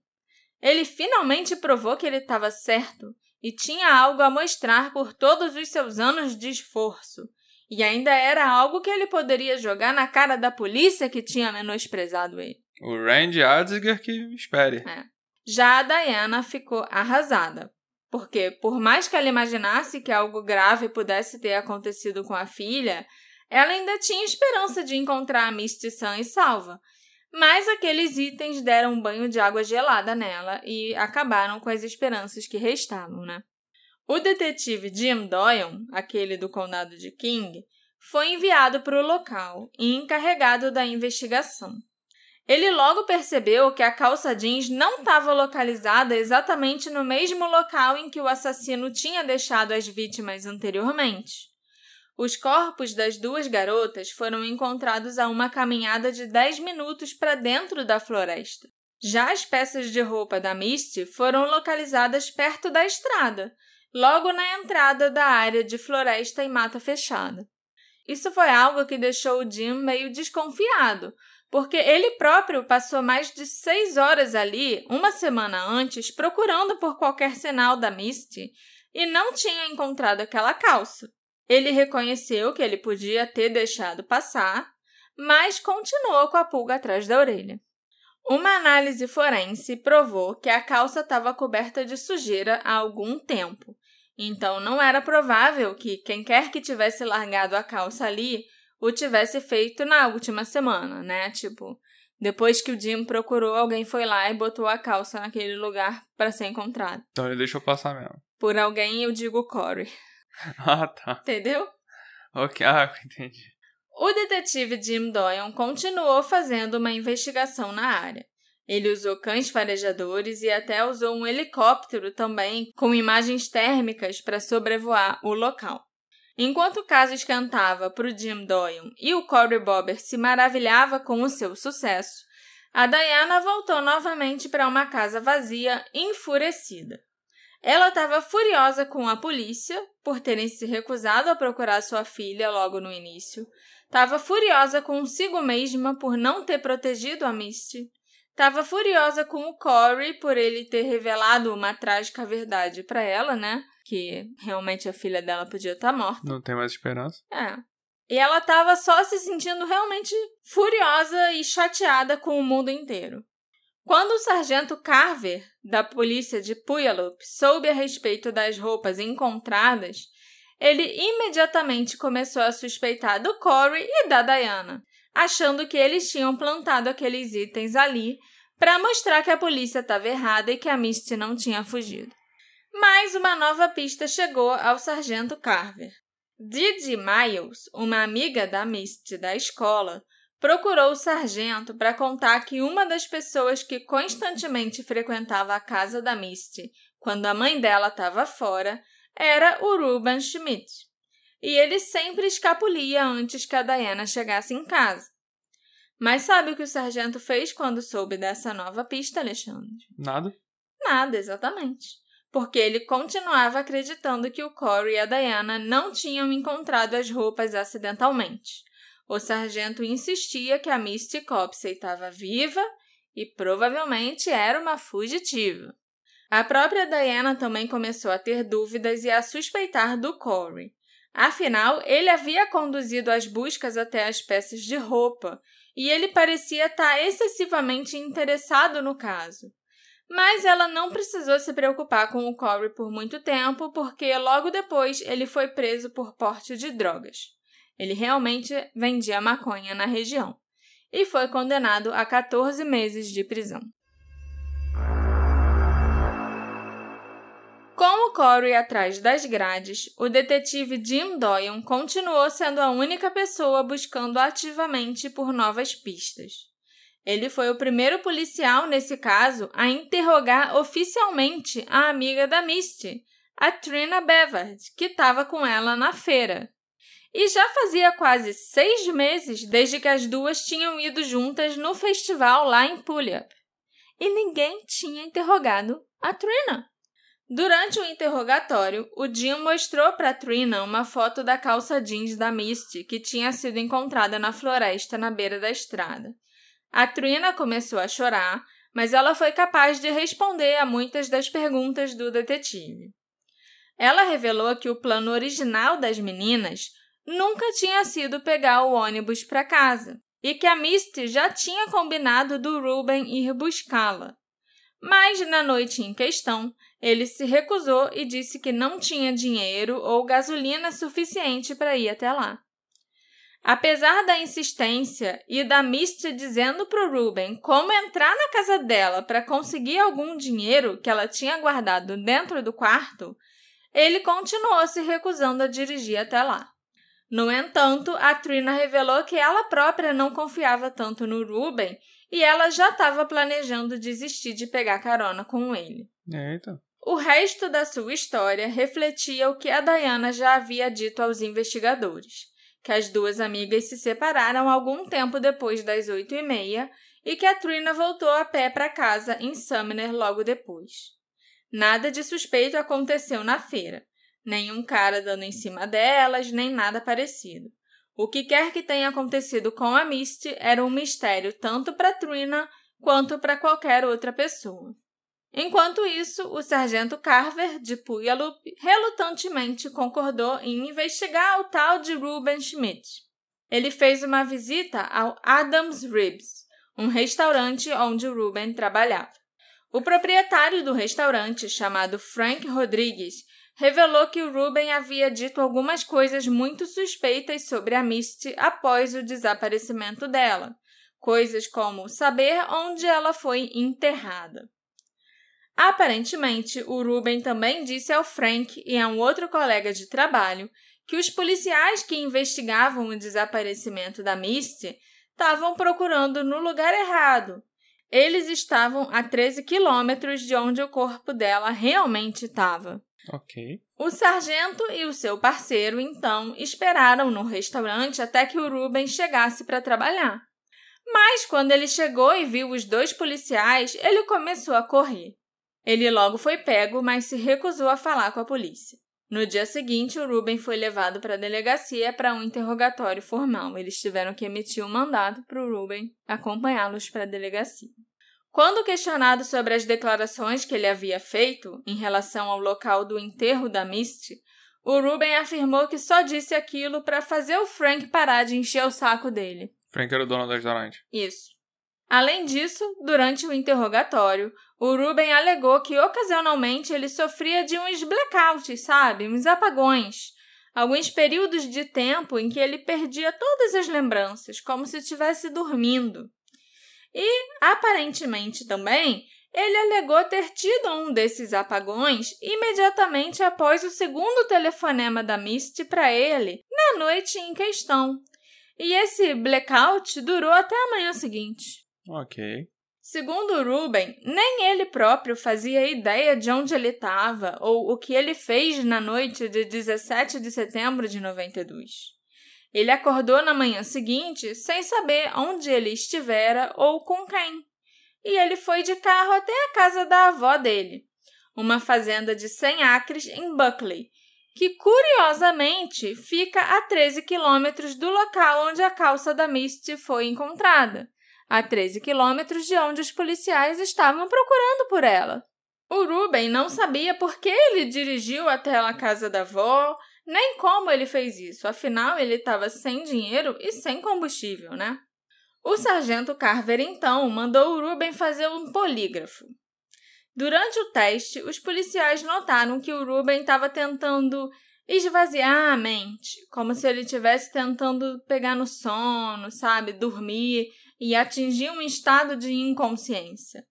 Ele finalmente provou que ele estava certo e tinha algo a mostrar por todos os seus anos de esforço. E ainda era algo que ele poderia jogar na cara da polícia que tinha menosprezado ele. O Randy Adziger que espere. É. Já a Diana ficou arrasada, porque, por mais que ela imaginasse que algo grave pudesse ter acontecido com a filha, ela ainda tinha esperança de encontrar a Misty sã e salva. Mas aqueles itens deram um banho de água gelada nela e acabaram com as esperanças que restavam, né? O detetive Jim Doyon, aquele do condado de King, foi enviado para o local e encarregado da investigação. Ele logo percebeu que a calça jeans não estava localizada exatamente no mesmo local em que o assassino tinha deixado as vítimas anteriormente. Os corpos das duas garotas foram encontrados a uma caminhada de 10 minutos para dentro da floresta. Já as peças de roupa da Misty foram localizadas perto da estrada, logo na entrada da área de floresta e mata fechada. Isso foi algo que deixou o Jim meio desconfiado, porque ele próprio passou mais de seis horas ali, uma semana antes, procurando por qualquer sinal da Misty e não tinha encontrado aquela calça. Ele reconheceu que ele podia ter deixado passar, mas continuou com a pulga atrás da orelha. Uma análise forense provou que a calça estava coberta de sujeira há algum tempo, então não era provável que quem quer que tivesse largado a calça ali o tivesse feito na última semana, né? Tipo, depois que o Jim procurou, alguém foi lá e botou a calça naquele lugar para ser encontrado. Então ele deixou passar mesmo. Por alguém eu digo Corey. Ah, tá. Entendeu? Ok, ah, entendi. O detetive Jim Doyon continuou fazendo uma investigação na área. Ele usou cães farejadores e até usou um helicóptero também com imagens térmicas para sobrevoar o local. Enquanto o caso esquentava para o Jim Doyle e o Corey Bobber se maravilhava com o seu sucesso, a Diana voltou novamente para uma casa vazia, enfurecida. Ela estava furiosa com a polícia por terem se recusado a procurar sua filha logo no início. Estava furiosa consigo mesma por não ter protegido a Misty. Estava furiosa com o Corey por ele ter revelado uma trágica verdade para ela, né? Que realmente a filha dela podia estar tá morta. Não tem mais esperança. É. E ela estava só se sentindo realmente furiosa e chateada com o mundo inteiro. Quando o sargento Carver, da polícia de Puyallup, soube a respeito das roupas encontradas, ele imediatamente começou a suspeitar do Corey e da Diana, achando que eles tinham plantado aqueles itens ali para mostrar que a polícia estava errada e que a Misty não tinha fugido. Mais uma nova pista chegou ao sargento Carver. Didi Miles, uma amiga da Misty da escola, procurou o sargento para contar que uma das pessoas que constantemente frequentava a casa da Misty quando a mãe dela estava fora era o Ruben Schmidt. E ele sempre escapulia antes que a Diana chegasse em casa. Mas sabe o que o sargento fez quando soube dessa nova pista, Alexandre? Nada. Nada, exatamente. Porque ele continuava acreditando que o Corey e a Diana não tinham encontrado as roupas acidentalmente. O sargento insistia que a Misty Copsey estava viva e provavelmente era uma fugitiva. A própria Diana também começou a ter dúvidas e a suspeitar do Corey. Afinal, ele havia conduzido as buscas até as peças de roupa e ele parecia estar excessivamente interessado no caso. Mas ela não precisou se preocupar com o Corey por muito tempo, porque logo depois ele foi preso por porte de drogas. Ele realmente vendia maconha na região e foi condenado a 14 meses de prisão. Com o Corey atrás das grades, o detetive Jim Doyle continuou sendo a única pessoa buscando ativamente por novas pistas. Ele foi o primeiro policial nesse caso a interrogar oficialmente a amiga da Misty, a Trina Bevard, que estava com ela na feira. E já fazia quase seis meses desde que as duas tinham ido juntas no festival lá em Puyallup. E ninguém tinha interrogado a Trina. Durante o interrogatório, o Jim mostrou para Trina uma foto da calça jeans da Misty que tinha sido encontrada na floresta na beira da estrada. A Trina começou a chorar, mas ela foi capaz de responder a muitas das perguntas do detetive. Ela revelou que o plano original das meninas nunca tinha sido pegar o ônibus para casa e que a Misty já tinha combinado do Ruben ir buscá-la. Mas na noite em questão, ele se recusou e disse que não tinha dinheiro ou gasolina suficiente para ir até lá. Apesar da insistência e da Misty dizendo para o Ruben como entrar na casa dela para conseguir algum dinheiro que ela tinha guardado dentro do quarto, ele continuou se recusando a dirigir até lá. No entanto, a Trina revelou que ela própria não confiava tanto no Ruben e ela já estava planejando desistir de pegar carona com ele. Eita. O resto da sua história refletia o que a Diana já havia dito aos investigadores, que as duas amigas se separaram algum tempo depois das oito e meia e que a Trina voltou a pé para casa em Sumner logo depois. Nada de suspeito aconteceu na feira, nenhum cara dando em cima delas, nem nada parecido. O que quer que tenha acontecido com a Misty era um mistério tanto para Trina quanto para qualquer outra pessoa. Enquanto isso, o sargento Carver, de Puyallup, relutantemente concordou em investigar o tal de Ruben Schmidt. Ele fez uma visita ao Adams Ribs, um restaurante onde Ruben trabalhava. O proprietário do restaurante, chamado Frank Rodrigues, revelou que Ruben havia dito algumas coisas muito suspeitas sobre a Misty após o desaparecimento dela, coisas como saber onde ela foi enterrada. Aparentemente, o Ruben também disse ao Frank e a um outro colega de trabalho que os policiais que investigavam o desaparecimento da Misty estavam procurando no lugar errado. Eles estavam a 13 quilômetros de onde o corpo dela realmente estava. Ok. O sargento e o seu parceiro, então, esperaram no restaurante até que o Ruben chegasse para trabalhar. Mas quando ele chegou e viu os dois policiais, ele começou a correr. Ele logo foi pego, mas se recusou a falar com a polícia. No dia seguinte, o Ruben foi levado para a delegacia para um interrogatório formal. Eles tiveram que emitir um mandato para o Ruben acompanhá-los para a delegacia. Quando questionado sobre as declarações que ele havia feito em relação ao local do enterro da Misty, o Ruben afirmou que só disse aquilo para fazer o Frank parar de encher o saco dele. Frank era o dono do restaurante. Isso. Além disso, durante o interrogatório, o Ruben alegou que ocasionalmente ele sofria de uns blackouts, sabe? Uns apagões. Alguns períodos de tempo em que ele perdia todas as lembranças, como se estivesse dormindo. E, aparentemente também, ele alegou ter tido um desses apagões imediatamente após o segundo telefonema da Misty para ele na noite em questão. E esse blackout durou até a manhã seguinte. Ok. Segundo Ruben, nem ele próprio fazia ideia de onde ele estava ou o que ele fez na noite de 17 de setembro de 92. Ele acordou na manhã seguinte sem saber onde ele estivera ou com quem. E ele foi de carro até a casa da avó dele, uma fazenda de 100 acres em Buckley, que curiosamente fica a 13 quilômetros do local onde a calça da Misty foi encontrada, a 13 quilômetros de onde os policiais estavam procurando por ela. O Ruben não sabia por que ele dirigiu até a casa da avó, nem como ele fez isso, afinal ele estava sem dinheiro e sem combustível, né? O sargento Carver então mandou o Ruben fazer um polígrafo. Durante o teste, os policiais notaram que o Ruben estava tentando esvaziar a mente, como se ele estivesse tentando pegar no sono, sabe, dormir e atingir um estado de inconsciência.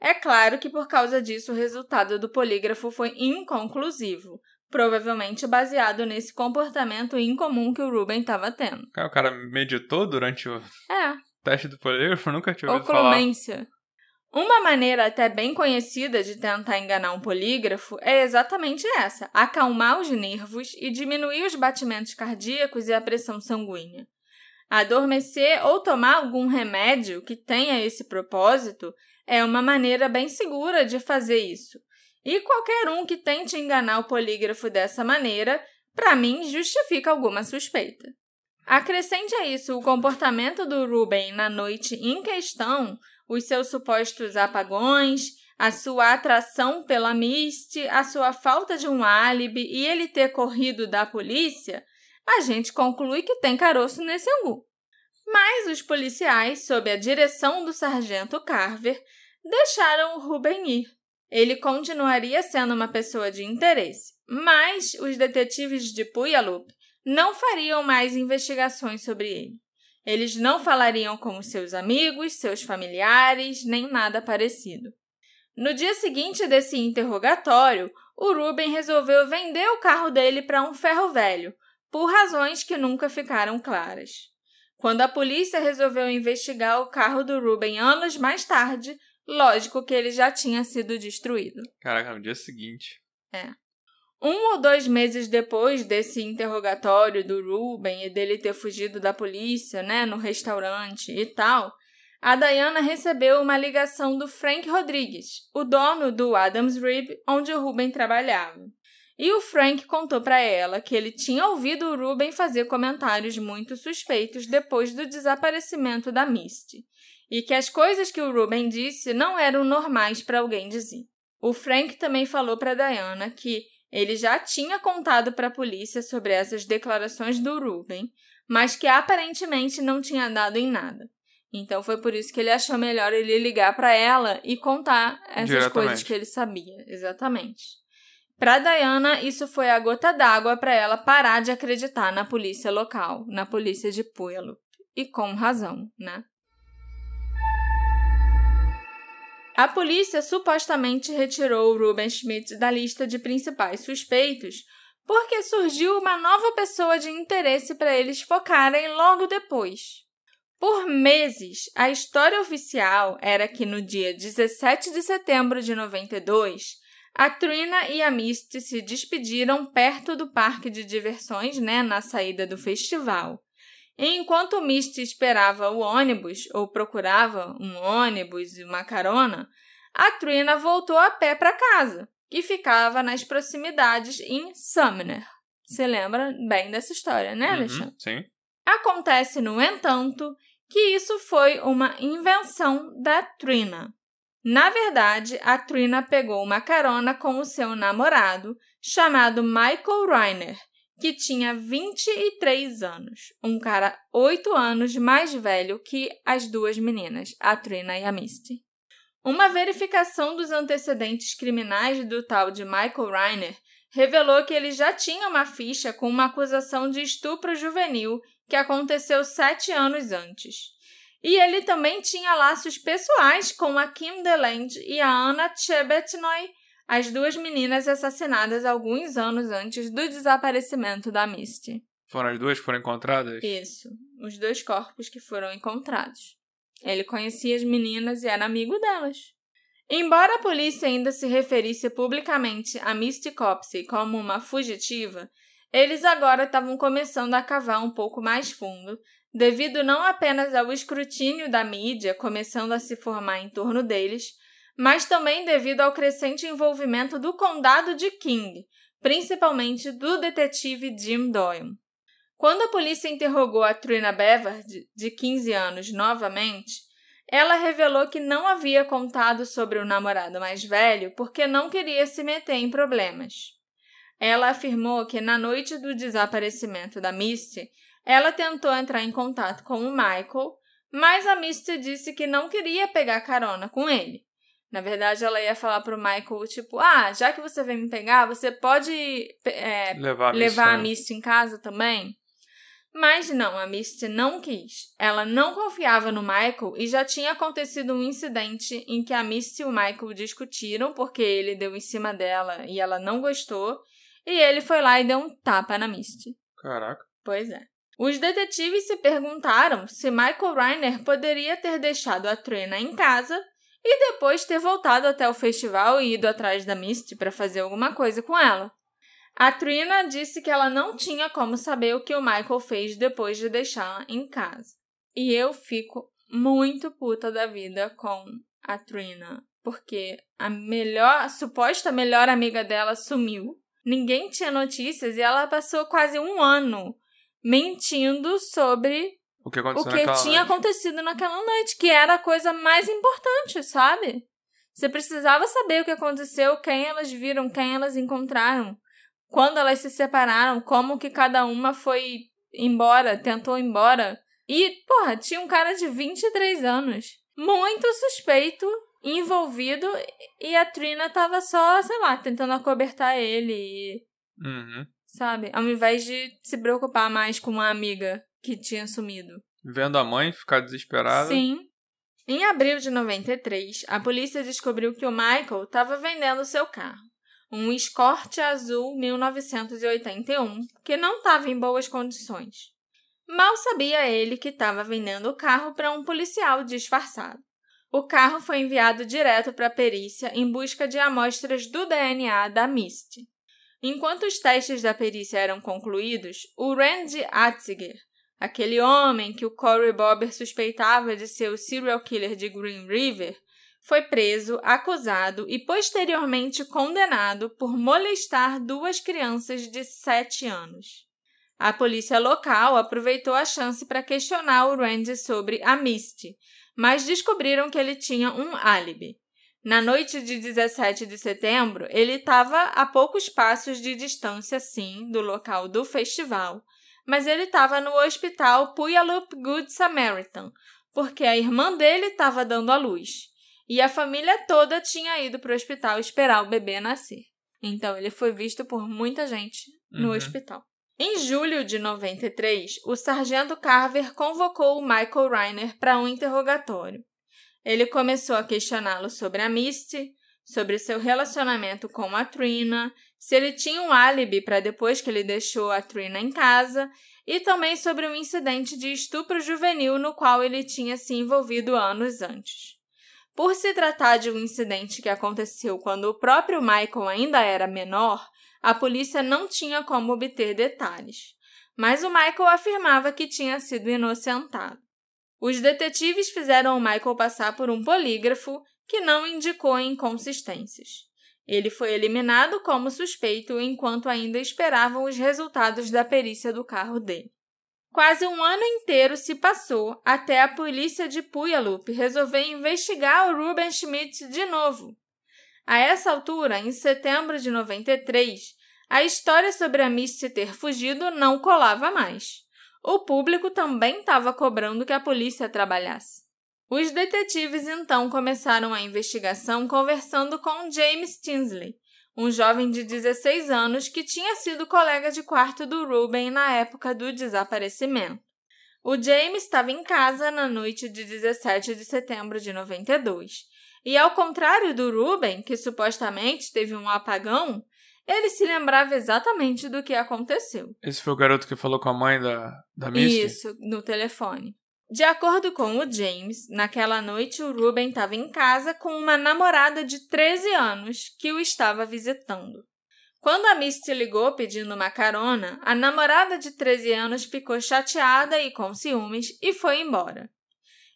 É claro que por causa disso o resultado do polígrafo foi inconclusivo, provavelmente baseado nesse comportamento incomum que o Ruben estava tendo. Cara, o cara meditou durante o É, teste do polígrafo? Nunca tinha ouvido falar. oclumência. Uma maneira até bem conhecida de tentar enganar um polígrafo é exatamente essa: acalmar os nervos e diminuir os batimentos cardíacos e a pressão sanguínea. Adormecer ou tomar algum remédio que tenha esse propósito é uma maneira bem segura de fazer isso. E qualquer um que tente enganar o polígrafo dessa maneira, para mim, justifica alguma suspeita. Acrescente a isso o comportamento do Ruben na noite em questão, os seus supostos apagões, a sua atração pela Misty, a sua falta de um álibi e ele ter corrido da polícia, a gente conclui que tem caroço nesse angu. Mas os policiais, sob a direção do sargento Carver, deixaram o Ruben ir. Ele continuaria sendo uma pessoa de interesse, mas os detetives de Puyallup não fariam mais investigações sobre ele. Eles não falariam com seus amigos, seus familiares, nem nada parecido. No dia seguinte desse interrogatório, o Ruben resolveu vender o carro dele para um ferro velho, por razões que nunca ficaram claras. Quando a polícia resolveu investigar o carro do Ruben anos mais tarde, lógico que ele já tinha sido destruído. Caraca, no dia seguinte. É. Um ou dois meses depois desse interrogatório do Ruben e dele ter fugido da polícia, né, no restaurante e tal, a Diana recebeu uma ligação do Frank Rodrigues, o dono do Adams Rib, onde o Ruben trabalhava. E o Frank contou para ela que ele tinha ouvido o Ruben fazer comentários muito suspeitos depois do desaparecimento da Misty, e que as coisas que o Ruben disse não eram normais para alguém dizer. O Frank também falou para Diana que ele já tinha contado para a polícia sobre essas declarações do Ruben, mas que aparentemente não tinha dado em nada. Então foi por isso que ele achou melhor ele ligar para ela e contar essas coisas que ele sabia, exatamente. Para Diana, isso foi a gota d'água para ela parar de acreditar na polícia local, na polícia de Puyallup. E com razão, né? A polícia supostamente retirou Ruben Schmidt da lista de principais suspeitos porque surgiu uma nova pessoa de interesse para eles focarem logo depois. Por meses, a história oficial era que no dia 17 de setembro de 92, A Trina e a Misty se despediram perto do parque de diversões, né, na saída do festival. Enquanto Misty esperava o ônibus, ou procurava um ônibus e uma carona, a Trina voltou a pé para casa, que ficava nas proximidades em Sumner. Você lembra bem dessa história, né, Uhum, Alexandre? sim. Acontece, no entanto, que isso foi uma invenção da Trina. Na verdade, a Trina pegou uma carona com o seu namorado, chamado Michael Reiner, que tinha 23 anos, um cara 8 anos mais velho que as duas meninas, a Trina e a Misty. Uma verificação dos antecedentes criminais do tal de Michael Reiner revelou que ele já tinha uma ficha com uma acusação de estupro juvenil que aconteceu sete anos antes. E ele também tinha laços pessoais com a Kim DeLand e a Anna Chebetnoy, as duas meninas assassinadas alguns anos antes do desaparecimento da Misty. Foram as duas que foram encontradas? Isso, os dois corpos que foram encontrados. Ele conhecia as meninas e era amigo delas. Embora a polícia ainda se referisse publicamente a Misty Copsey como uma fugitiva, eles agora estavam começando a cavar um pouco mais fundo, devido não apenas ao escrutínio da mídia começando a se formar em torno deles, mas também devido ao crescente envolvimento do condado de King, principalmente do detetive Jim Doyle. Quando a polícia interrogou a Trina Bever, de 15 anos, novamente, ela revelou que não havia contado sobre o namorado mais velho porque não queria se meter em problemas. Ela afirmou que na noite do desaparecimento da Misty, ela tentou entrar em contato com o Michael, mas a Misty disse que não queria pegar carona com ele. Na verdade, ela ia falar pro Michael, tipo, ah, já que você vem me pegar, você pode é, Levar a levar a. Misty em casa também? Mas não, a Misty não quis. Ela não confiava no Michael e já tinha acontecido um incidente em que a Misty e o Michael discutiram porque ele deu em cima dela e ela não gostou, e ele foi lá e deu um tapa na Misty. Caraca. Pois é. Os detetives se perguntaram se Michael Reiner poderia ter deixado a Trina em casa e depois ter voltado até o festival e ido atrás da Misty para fazer alguma coisa com ela. A Trina disse que ela não tinha como saber o que o Michael fez depois de deixá-la em casa. E eu fico muito puta da vida com a Trina, porque a melhor, a suposta melhor amiga dela sumiu. Ninguém tinha notícias e ela passou quase um ano mentindo sobre O que o que naquela tinha acontecido naquela noite, que era a coisa mais importante, sabe? Você precisava saber o que aconteceu, quem elas viram, quem elas encontraram, quando elas se separaram, como que cada uma foi embora, tentou ir embora. E, porra, tinha um cara de 23 anos, muito suspeito, envolvido, e a Trina tava só, sei lá, tentando acobertar ele e Uhum. Sabe? Ao invés de se preocupar mais com uma amiga que tinha sumido. Vendo a mãe ficar desesperada. Sim. Em abril de 93, a polícia descobriu que o Michael estava vendendo seu carro. Um Escort azul 1981, que não estava em boas condições. Mal sabia ele que estava vendendo o carro para um policial disfarçado. O carro foi enviado direto para a perícia em busca de amostras do DNA da Misty. Enquanto os testes da perícia eram concluídos, o Randy Atziger, aquele homem que o Corey Bobber suspeitava de ser o serial killer de Green River, foi preso, acusado e posteriormente condenado por molestar duas crianças de 7 anos. A polícia local aproveitou a chance para questionar o Randy sobre a Misty, mas descobriram que ele tinha um álibi. Na noite de 17 de setembro, ele estava a poucos passos de distância, sim, do local do festival, mas ele estava no hospital Puyallup Good Samaritan, porque a irmã dele estava dando à luz, e a família toda tinha ido para o hospital esperar o bebê nascer. Então ele foi visto por muita gente no Uhum. hospital. Em julho de 93, o sargento Carver convocou o Michael Reiner para um interrogatório. Ele começou a questioná-lo sobre a Misty, sobre seu relacionamento com a Trina, se ele tinha um álibi para depois que ele deixou a Trina em casa, e também sobre um incidente de estupro juvenil no qual ele tinha se envolvido anos antes. Por se tratar de um incidente que aconteceu quando o próprio Michael ainda era menor, a polícia não tinha como obter detalhes. Mas o Michael afirmava que tinha sido inocentado. Os detetives fizeram o Michael passar por um polígrafo que não indicou inconsistências. Ele foi eliminado como suspeito enquanto ainda esperavam os resultados da perícia do carro dele. Quase um ano inteiro se passou até a polícia de Puyallup resolver investigar o Ruben Schmidt de novo. A essa altura, em setembro de 93, a história sobre a Misty ter fugido não colava mais. O público também estava cobrando que a polícia trabalhasse. Os detetives então começaram a investigação conversando com James Tinsley, um jovem de 16 anos que tinha sido colega de quarto do Ruben na época do desaparecimento. O James estava em casa na noite de 17 de setembro de 92. E ao contrário do Ruben, que supostamente teve um apagão, ele se lembrava exatamente do que aconteceu. Esse foi o garoto que falou com a mãe da, da Misty? Isso, no telefone. De acordo com o James, naquela noite o Ruben estava em casa com uma namorada de 13 anos que o estava visitando. Quando a Misty ligou pedindo uma carona, a namorada de 13 anos ficou chateada e com ciúmes e foi embora.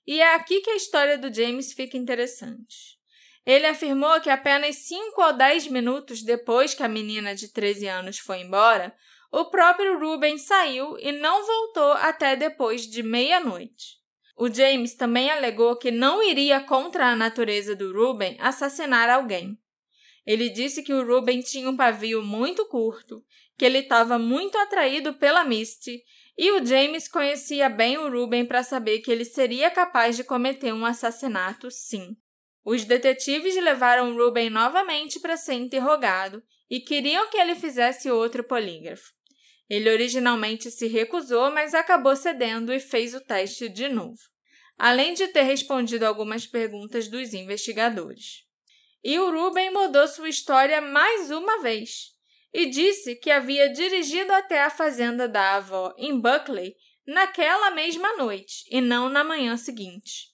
E é aqui que a história do James fica interessante. Ele afirmou que apenas 5 ou 10 minutos depois que a menina de 13 anos foi embora, o próprio Ruben saiu e não voltou até depois de meia-noite. O James também alegou que não iria contra a natureza do Ruben assassinar alguém. Ele disse que o Ruben tinha um pavio muito curto, que ele estava muito atraído pela Misty e o James conhecia bem o Ruben para saber que ele seria capaz de cometer um assassinato, sim. Os detetives levaram Ruben novamente para ser interrogado e queriam que ele fizesse outro polígrafo. Ele originalmente se recusou, mas acabou cedendo e fez o teste de novo, além de ter respondido algumas perguntas dos investigadores. E o Ruben mudou sua história mais uma vez e disse que havia dirigido até a fazenda da avó em Buckley naquela mesma noite e não na manhã seguinte.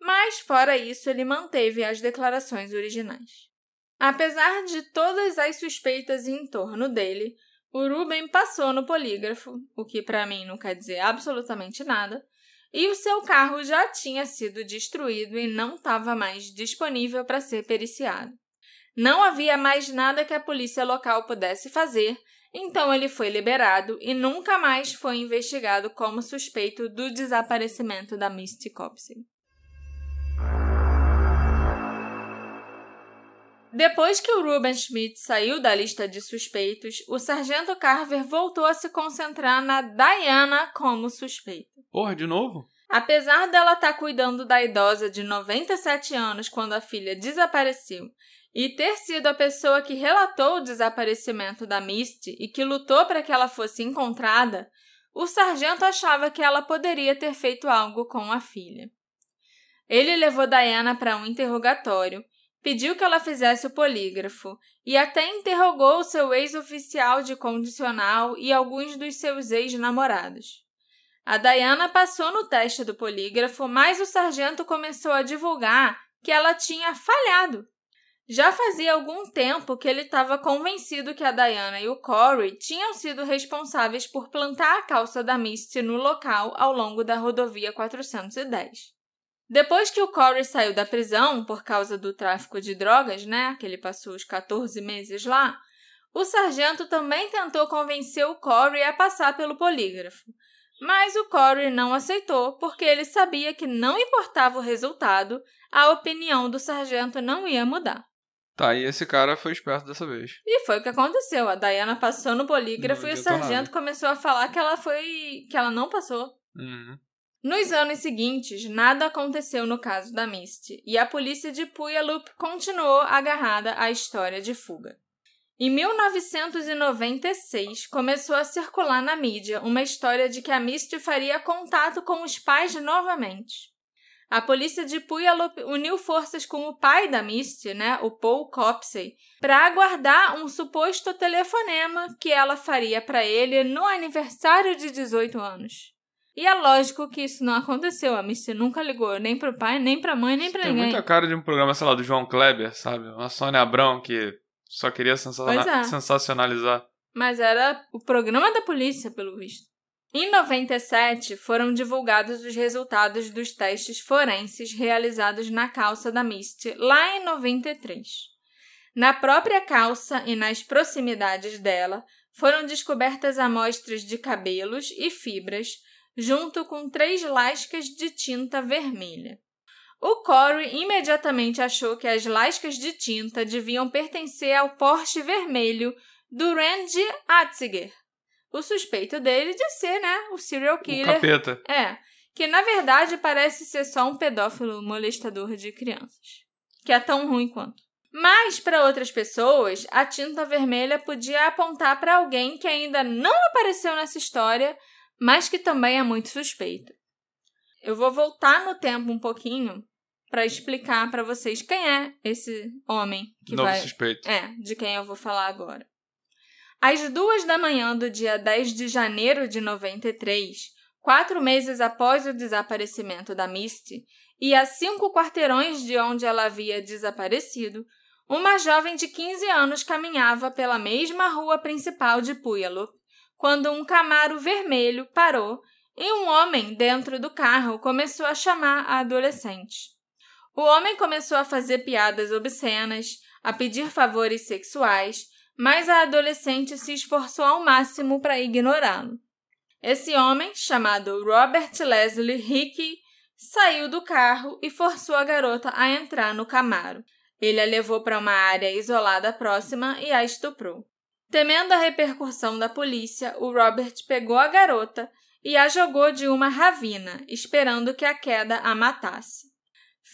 Mas, fora isso, ele manteve as declarações originais. Apesar de todas as suspeitas em torno dele, o Ruben passou no polígrafo, o que para mim não quer dizer absolutamente nada, e o seu carro já tinha sido destruído e não estava mais disponível para ser periciado. Não havia mais nada que a polícia local pudesse fazer, então ele foi liberado e nunca mais foi investigado como suspeito do desaparecimento da Misty Copsey. Depois que o Ruben Schmidt saiu da lista de suspeitos, o sargento Carver voltou a se concentrar na Diana como suspeita. Porra, de novo? Apesar dela estar tá cuidando da idosa de 97 anos quando a filha desapareceu e ter sido a pessoa que relatou o desaparecimento da Misty e que lutou para que ela fosse encontrada, o sargento achava que ela poderia ter feito algo com a filha. Ele levou Diana para um interrogatório pediu que ela fizesse o polígrafo e até interrogou seu ex-oficial de condicional e alguns dos seus ex-namorados. A Diana passou no teste do polígrafo, mas o sargento começou a divulgar que ela tinha falhado. Já fazia algum tempo que ele estava convencido que a Diana e o Corey tinham sido responsáveis por plantar a calça da Misty no local ao longo da rodovia 410. Depois que o Corey saiu da prisão por causa do tráfico de drogas, né, que ele passou os 14 meses lá, o sargento também tentou convencer o Corey a passar pelo polígrafo. Mas o Corey não aceitou porque ele sabia que não importava o resultado, a opinião do sargento não ia mudar. Tá, e esse cara foi esperto dessa vez. E foi o que aconteceu. A Diana passou no polígrafo não e o sargento nada. começou a falar que ela foi. que ela não passou. Uhum. Nos anos seguintes, nada aconteceu no caso da Misty e a polícia de Puyallup continuou agarrada à história de fuga. Em 1996, começou a circular na mídia uma história de que a Misty faria contato com os pais novamente. A polícia de Puyallup uniu forças com o pai da Misty, né, o Paul Copsey, para aguardar um suposto telefonema que ela faria para ele no aniversário de 18 anos. E é lógico que isso não aconteceu. A Misty nunca ligou nem pro pai, nem pra mãe, nem pra Tem ninguém. muita cara de um programa, sei lá, do João Kleber, sabe? Uma Sônia Abrão que só queria sensaciona- é. sensacionalizar. Mas era o programa da polícia, pelo visto. Em 97, foram divulgados os resultados dos testes forenses realizados na calça da Misty, lá em 93. Na própria calça e nas proximidades dela, foram descobertas amostras de cabelos e fibras, junto com três lascas de tinta vermelha. O Corey imediatamente achou que as lascas de tinta deviam pertencer ao Porsche vermelho do Randy Atziger, o suspeito dele de ser, né, o serial O killer. capeta. É, que na verdade parece ser só um pedófilo molestador de crianças, que é tão ruim quanto. Mas para outras pessoas, a tinta vermelha podia apontar para alguém que ainda não apareceu nessa história, mas que também é muito suspeito. Eu vou voltar no tempo um pouquinho para explicar para vocês quem é esse homem que Novo vai suspeito. é, de quem eu vou falar agora. Às duas da manhã do dia 10 de janeiro de 93, quatro meses após o desaparecimento da Misty, e a cinco quarteirões de onde ela havia desaparecido, uma jovem de 15 anos caminhava pela mesma rua principal de Puyallup quando um Camaro vermelho parou e um homem dentro do carro começou a chamar a adolescente. O homem começou a fazer piadas obscenas, a pedir favores sexuais, mas a adolescente se esforçou ao máximo para ignorá-lo. Esse homem, chamado Robert Leslie Hickey, saiu do carro e forçou a garota a entrar no Camaro. Ele a levou para uma área isolada próxima e a estuprou. Temendo a repercussão da polícia, o Robert pegou a garota e a jogou de uma ravina, esperando que a queda a matasse.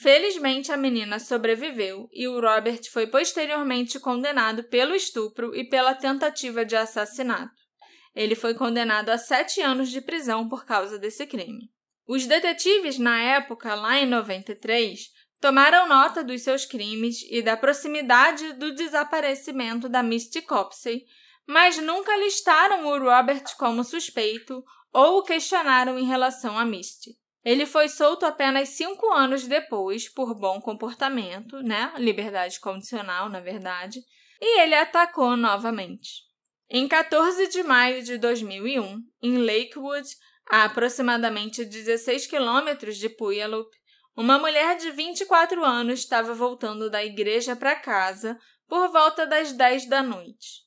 Felizmente, a menina sobreviveu e o Robert foi posteriormente condenado pelo estupro e pela tentativa de assassinato. Ele foi condenado a sete anos de prisão por causa desse crime. Os detetives, na época, lá em 93, tomaram nota dos seus crimes e da proximidade do desaparecimento da Misty Copsey, mas nunca listaram o Robert como suspeito ou o questionaram em relação a Misty. Ele foi solto apenas cinco anos depois por bom comportamento, né? Liberdade condicional, na verdade, e ele atacou novamente. Em 14 de maio de 2001, em Lakewood, a aproximadamente 16 quilômetros de Puyallup, uma mulher de 24 anos estava voltando da igreja para casa por volta das 10 da noite.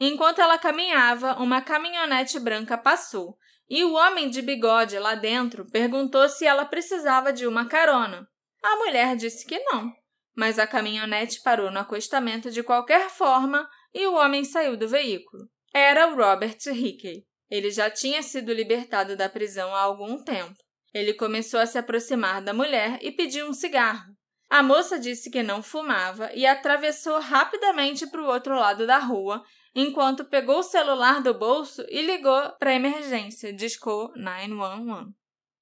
Enquanto ela caminhava, uma caminhonete branca passou e o homem de bigode lá dentro perguntou se ela precisava de uma carona. A mulher disse que não, mas a caminhonete parou no acostamento de qualquer forma e o homem saiu do veículo. Era o Robert Hickey. Ele já tinha sido libertado da prisão há algum tempo. Ele começou a se aproximar da mulher e pediu um cigarro. A moça disse que não fumava e atravessou rapidamente para o outro lado da rua, enquanto pegou o celular do bolso e ligou para a emergência, discou 911.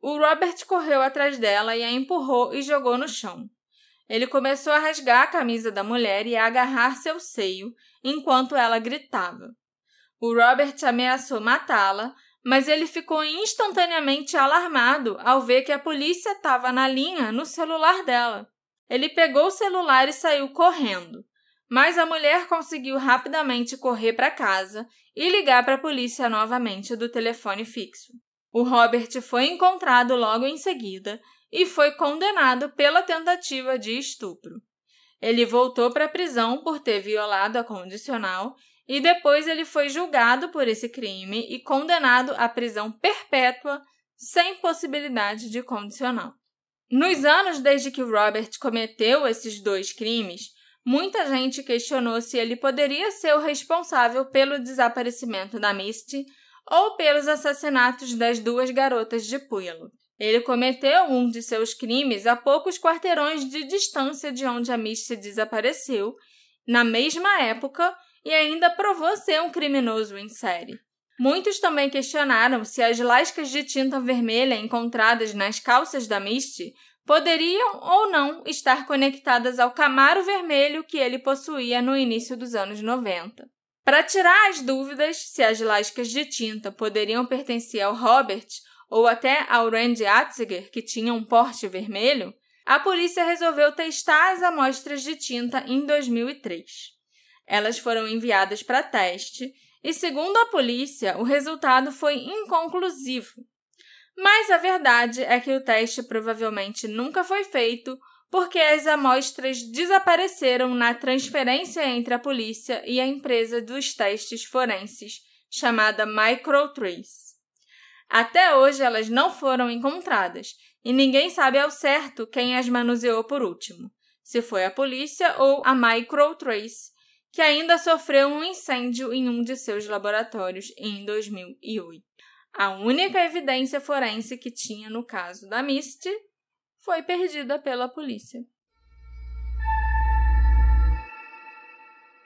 O Robert correu atrás dela e a empurrou e jogou no chão. Ele começou a rasgar a camisa da mulher e a agarrar seu seio, enquanto ela gritava. O Robert ameaçou matá-la, mas ele ficou instantaneamente alarmado ao ver que a polícia estava na linha no celular dela. Ele pegou o celular e saiu correndo, mas a mulher conseguiu rapidamente correr para casa e ligar para a polícia novamente do telefone fixo. O Robert foi encontrado logo em seguida e foi condenado pela tentativa de estupro. Ele voltou para a prisão por ter violado a condicional e depois ele foi julgado por esse crime e condenado à prisão perpétua sem possibilidade de condicional. Nos anos desde que Robert cometeu esses dois crimes, muita gente questionou se ele poderia ser o responsável pelo desaparecimento da Misty ou pelos assassinatos das duas garotas de Puyallup. Ele cometeu um de seus crimes a poucos quarteirões de distância de onde a Misty desapareceu, na mesma época, e ainda provou ser um criminoso em série. Muitos também questionaram se as lascas de tinta vermelha encontradas nas calças da Misty poderiam ou não estar conectadas ao Camaro vermelho que ele possuía no início dos anos 90. Para tirar as dúvidas se as lascas de tinta poderiam pertencer ao Robert ou até ao Randy Atziger, que tinha um porte vermelho, a polícia resolveu testar as amostras de tinta em 2003. Elas foram enviadas para teste e, segundo a polícia, o resultado foi inconclusivo. Mas a verdade é que o teste provavelmente nunca foi feito porque as amostras desapareceram na transferência entre a polícia e a empresa dos testes forenses, chamada Microtrace. Até hoje elas não foram encontradas e ninguém sabe ao certo quem as manuseou por último, se foi a polícia ou a Microtrace, que ainda sofreu um incêndio em um de seus laboratórios em 2008. A única evidência forense que tinha no caso da Misty foi perdida pela polícia.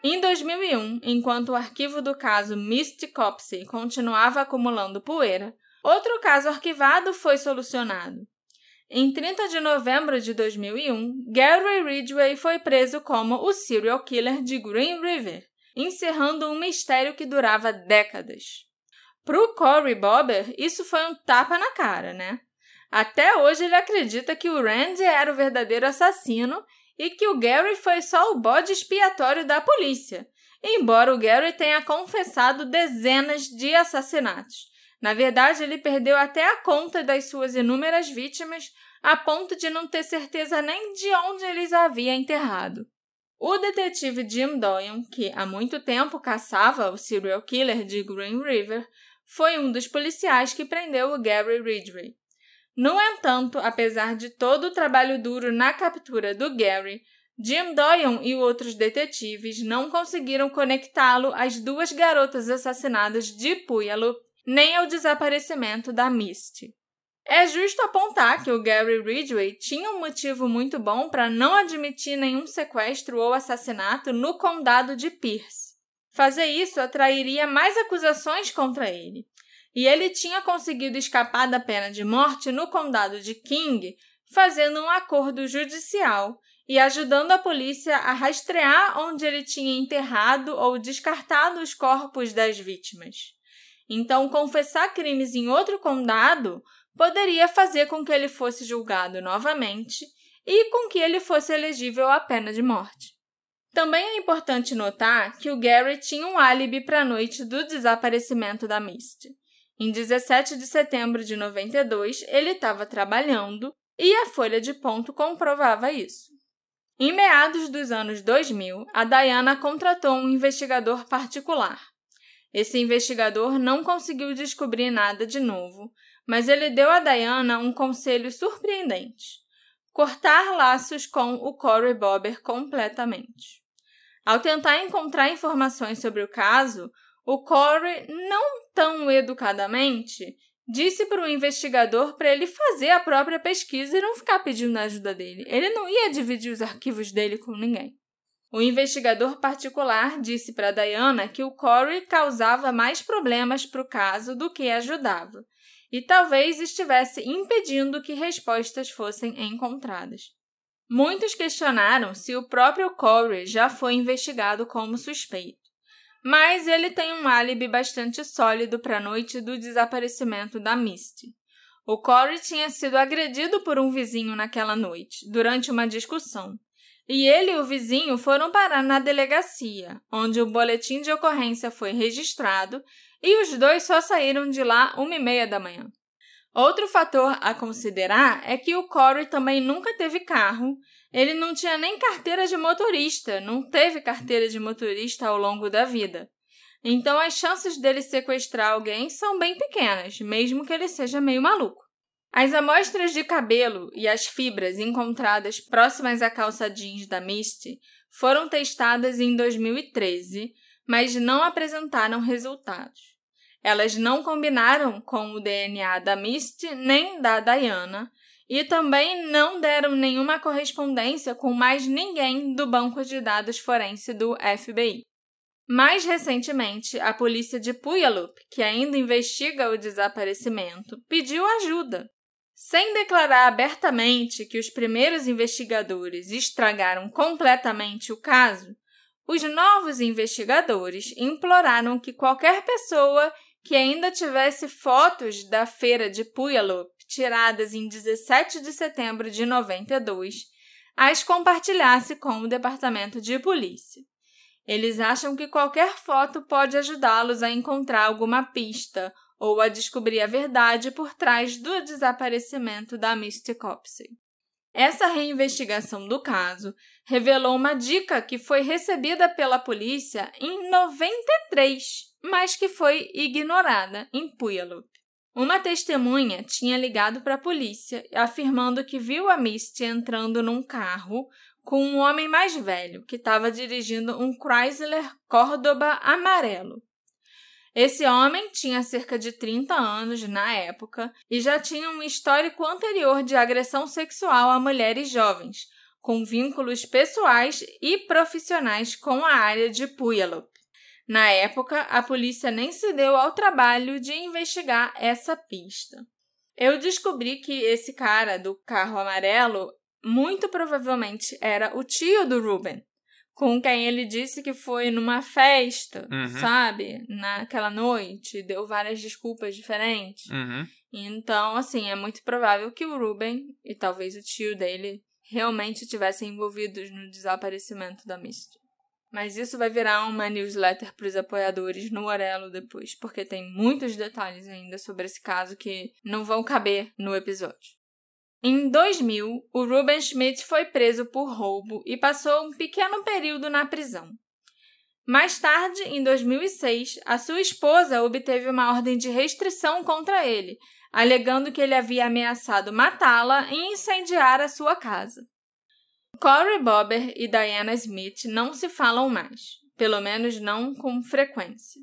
Em 2001, enquanto o arquivo do caso Misty Copsey continuava acumulando poeira, outro caso arquivado foi solucionado. Em 30 de novembro de 2001, Gary Ridgway foi preso como o serial killer de Green River, encerrando um mistério que durava décadas. Para o Corey Bobber, isso foi um tapa na cara, né? Até hoje ele acredita que o Randy era o verdadeiro assassino e que o Gary foi só o bode expiatório da polícia, embora o Gary tenha confessado dezenas de assassinatos. Na verdade, ele perdeu até a conta das suas inúmeras vítimas, a ponto de não ter certeza nem de onde eles havia enterrado. O detetive Jim Doyon, que há muito tempo caçava o serial killer de Green River, foi um dos policiais que prendeu o Gary Ridgway. No entanto, apesar de todo o trabalho duro na captura do Gary, Jim Doyon e outros detetives não conseguiram conectá-lo às duas garotas assassinadas de Puyallup nem ao desaparecimento da Misty. É justo apontar que o Gary Ridgway tinha um motivo muito bom para não admitir nenhum sequestro ou assassinato no condado de Pierce. Fazer isso atrairia mais acusações contra ele. E ele tinha conseguido escapar da pena de morte no condado de King, fazendo um acordo judicial e ajudando a polícia a rastrear onde ele tinha enterrado ou descartado os corpos das vítimas. Então, confessar crimes em outro condado poderia fazer com que ele fosse julgado novamente e com que ele fosse elegível à pena de morte. Também é importante notar que o Gary tinha um álibi para a noite do desaparecimento da Misty. Em 17 de setembro de 92, ele estava trabalhando e a folha de ponto comprovava isso. Em meados dos anos 2000, a Diana contratou um investigador particular. Esse investigador não conseguiu descobrir nada de novo, mas ele deu a Diana um conselho surpreendente: cortar laços com o Corey Bobber completamente. Ao tentar encontrar informações sobre o caso, o Corey, não tão educadamente, disse para o investigador para ele fazer a própria pesquisa e não ficar pedindo a ajuda dele. Ele não ia dividir os arquivos dele com ninguém. O investigador particular disse para Diana que o Corey causava mais problemas para o caso do que ajudava, e talvez estivesse impedindo que respostas fossem encontradas. Muitos questionaram se o próprio Corey já foi investigado como suspeito, mas ele tem um álibi bastante sólido para a noite do desaparecimento da Misty. O Corey tinha sido agredido por um vizinho naquela noite, durante uma discussão, e ele e o vizinho foram parar na delegacia, onde o boletim de ocorrência foi registrado e os dois só saíram de lá uma e meia da manhã. Outro fator a considerar é que o Corey também nunca teve carro, ele não tinha nem carteira de motorista, não teve carteira de motorista ao longo da vida. Então as chances dele sequestrar alguém são bem pequenas, mesmo que ele seja meio maluco. As amostras de cabelo e as fibras encontradas próximas à calça jeans da Misty foram testadas em 2013, mas não apresentaram resultados. Elas não combinaram com o DNA da Misty nem da Diana e também não deram nenhuma correspondência com mais ninguém do banco de dados forense do FBI. Mais recentemente, a polícia de Puyallup, que ainda investiga o desaparecimento, pediu ajuda sem declarar abertamente que os primeiros investigadores estragaram completamente o caso, os novos investigadores imploraram que qualquer pessoa que ainda tivesse fotos da feira de Puyallup tiradas em 17 de setembro de 92, as compartilhasse com o departamento de polícia. Eles acham que qualquer foto pode ajudá-los a encontrar alguma pista ou a descobrir a verdade por trás do desaparecimento da Misty Copsey. Essa reinvestigação do caso revelou uma dica que foi recebida pela polícia em 93, mas que foi ignorada em Puyallup. Uma testemunha tinha ligado para a polícia afirmando que viu a Misty entrando num carro com um homem mais velho que estava dirigindo um Chrysler Córdoba amarelo. Esse homem tinha cerca de 30 anos na época e já tinha um histórico anterior de agressão sexual a mulheres jovens, com vínculos pessoais e profissionais com a área de Puyallup. Na época, a polícia nem se deu ao trabalho de investigar essa pista. Eu descobri que esse cara do carro amarelo muito provavelmente era o tio do Ruben, com quem ele disse que foi numa festa, Uhum. sabe? Naquela noite, deu várias desculpas diferentes. Uhum. Então, assim, é muito provável que o Ruben e talvez o tio dele realmente estivessem envolvidos no desaparecimento da Misty. Mas isso vai virar uma newsletter para os apoiadores no Orelo depois, porque tem muitos detalhes ainda sobre esse caso que não vão caber no episódio. Em 2000, o Ruben Schmidt foi preso por roubo e passou um pequeno período na prisão. Mais tarde, em 2006, a sua esposa obteve uma ordem de restrição contra ele, alegando que ele havia ameaçado matá-la e incendiar a sua casa. Corey Bobber e Diana Smith não se falam mais, pelo menos não com frequência.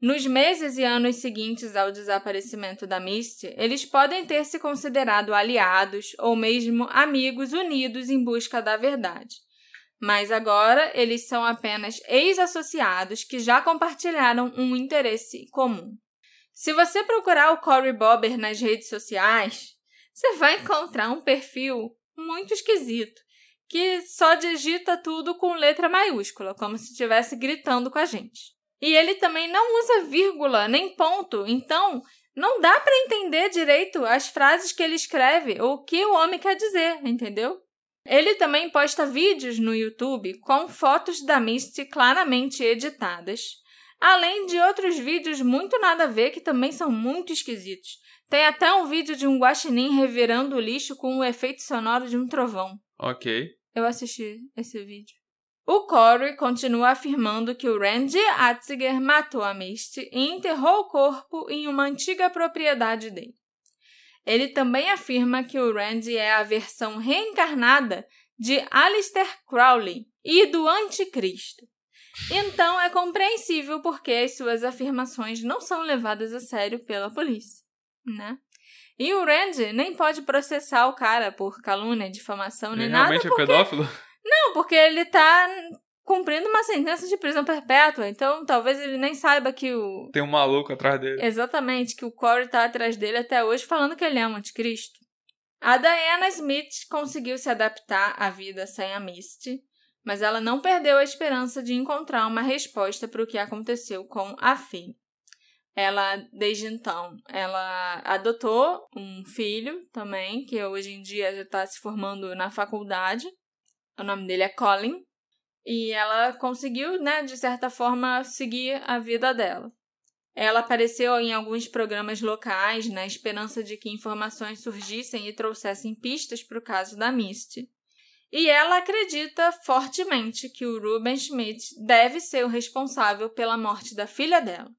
Nos meses e anos seguintes ao desaparecimento da Misty, eles podem ter se considerado aliados ou mesmo amigos unidos em busca da verdade. Mas agora eles são apenas ex-associados que já compartilharam um interesse comum. Se você procurar o Corey Bobber nas redes sociais, você vai encontrar um perfil muito esquisito, que só digita tudo com letra maiúscula, como se estivesse gritando com a gente. E ele também não usa vírgula nem ponto, então não dá para entender direito as frases que ele escreve ou o que o homem quer dizer, entendeu? Ele também posta vídeos no YouTube com fotos da Misty claramente editadas, além de outros vídeos muito nada a ver que também são muito esquisitos. Tem até um vídeo de um guaxinim revirando o lixo com o efeito sonoro de um trovão. Ok. Eu assisti esse vídeo. O Corey continua afirmando que o Randy Atziger matou a Misty e enterrou o corpo em uma antiga propriedade dele. Ele também afirma que o Randy é a versão reencarnada de Aleister Crowley e do Anticristo. Então é compreensível porque as suas afirmações não são levadas a sério pela polícia, né? E o Randy nem pode processar o cara por calúnia, difamação, nem Ele nada, realmente porque é pedófilo? Não, porque ele tá cumprindo uma sentença de prisão perpétua, então talvez ele nem saiba que o. Tem um maluco atrás dele. Exatamente, que o Corey tá atrás dele até hoje falando que ele é um anticristo. A Diana Smith conseguiu se adaptar à vida sem a Misty, mas ela não perdeu a esperança de encontrar uma resposta para o que aconteceu com a filha. Ela, desde então, ela adotou um filho também, que hoje em dia já está se formando na faculdade. O nome dele é Colin. E ela conseguiu, né, de certa forma, seguir a vida dela. Ela apareceu em alguns programas locais na esperança de que informações surgissem e trouxessem pistas para o caso da Misty. E ela acredita fortemente que o Ruben Schmidt deve ser o responsável pela morte da filha dela,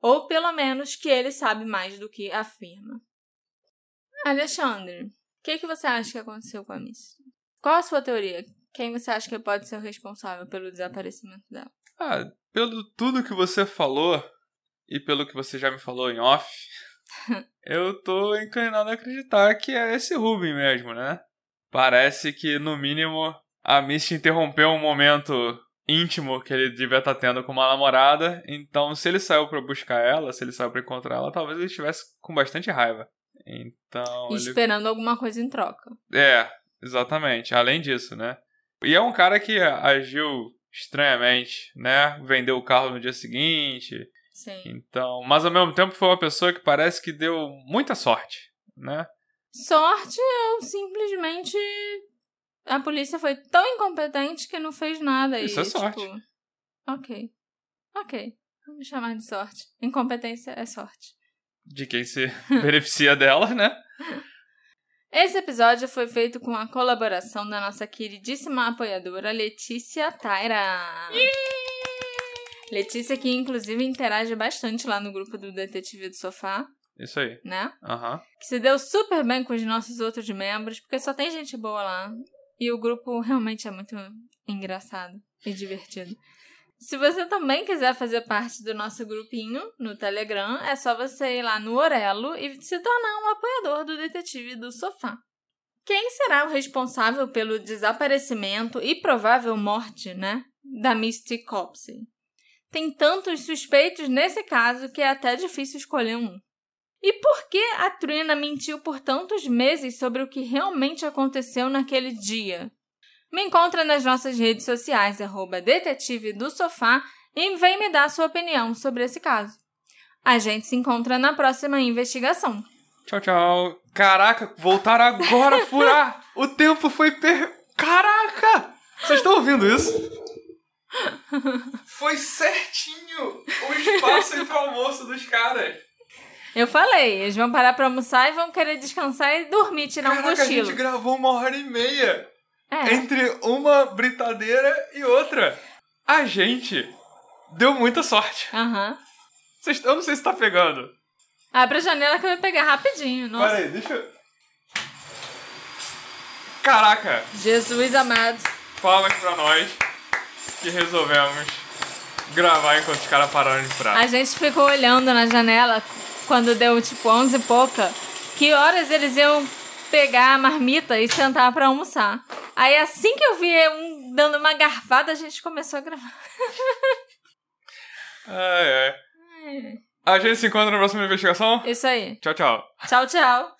ou pelo menos que ele sabe mais do que afirma. Alexandre, o que, que você acha que aconteceu com a Misty? Qual a sua teoria? Quem você acha que pode ser o responsável pelo desaparecimento dela? Ah, pelo tudo que você falou e pelo que você já me falou em off, eu tô inclinado a acreditar que é esse Ruben mesmo, né? Parece que, no mínimo, a Misty interrompeu um momento íntimo que ele devia estar tendo com uma namorada. Então, se ele saiu pra buscar ela, se ele saiu pra encontrar ela, talvez ele estivesse com bastante raiva. Então. E ele- Esperando alguma coisa em troca. É, exatamente. Além disso, né? E é um cara que agiu estranhamente, né? Vendeu o carro no dia seguinte. Sim. Então, mas ao mesmo tempo foi uma pessoa que parece que deu muita sorte, né? Sorte ou simplesmente a polícia foi tão incompetente que não fez nada. Isso e, é sorte. Tipo, ok. Ok. Vamos chamar de sorte. Incompetência é sorte. De quem se beneficia dela, né? Esse episódio foi feito com a colaboração da nossa queridíssima apoiadora Letícia Taira. Letícia que inclusive interage bastante lá no grupo do Detetive do Sofá, Isso aí. né? Aham. Que se deu super bem com os nossos outros membros, porque só tem gente boa lá. E o grupo realmente é muito engraçado e divertido. Se você também quiser fazer parte do nosso grupinho no Telegram, é só você ir lá no Orelo e se tornar um apoiador do Detetive do Sofá. Quem será o responsável pelo desaparecimento e provável morte, né, da Misty Copsey? Tem tantos suspeitos nesse caso que é até difícil escolher um. E por que a Trina mentiu por tantos meses sobre o que realmente aconteceu naquele dia? Me encontra nas nossas redes sociais, arroba detetive do sofá, e vem me dar sua opinião sobre esse caso. A gente se encontra na próxima investigação. Tchau, tchau. Caraca, voltaram agora a furar! o tempo foi per... Caraca! Vocês estão ouvindo isso? Foi certinho o espaço entre o almoço dos caras. Eu falei, eles vão parar pra almoçar e vão querer descansar e dormir, tirar um Caraca, a cochilo. gente gravou uma hora e meia É, entre uma britadeira e outra. A gente deu muita sorte. aham. Vocês- Eu não sei se tá pegando. Abre a janela que eu vou pegar rapidinho. Nossa, Pera aí, deixa eu... Caraca, Jesus amado. palmas pra nós que resolvemos gravar enquanto os caras pararam de furar. A gente ficou olhando na janela quando deu tipo 11 e pouca. Que horas eles iam pegar a marmita e sentar pra almoçar. Aí assim que eu vi um dando uma garfada, a gente começou a gravar. Ai, ai. A gente se encontra na próxima investigação. Isso aí. Tchau, tchau. Tchau, tchau.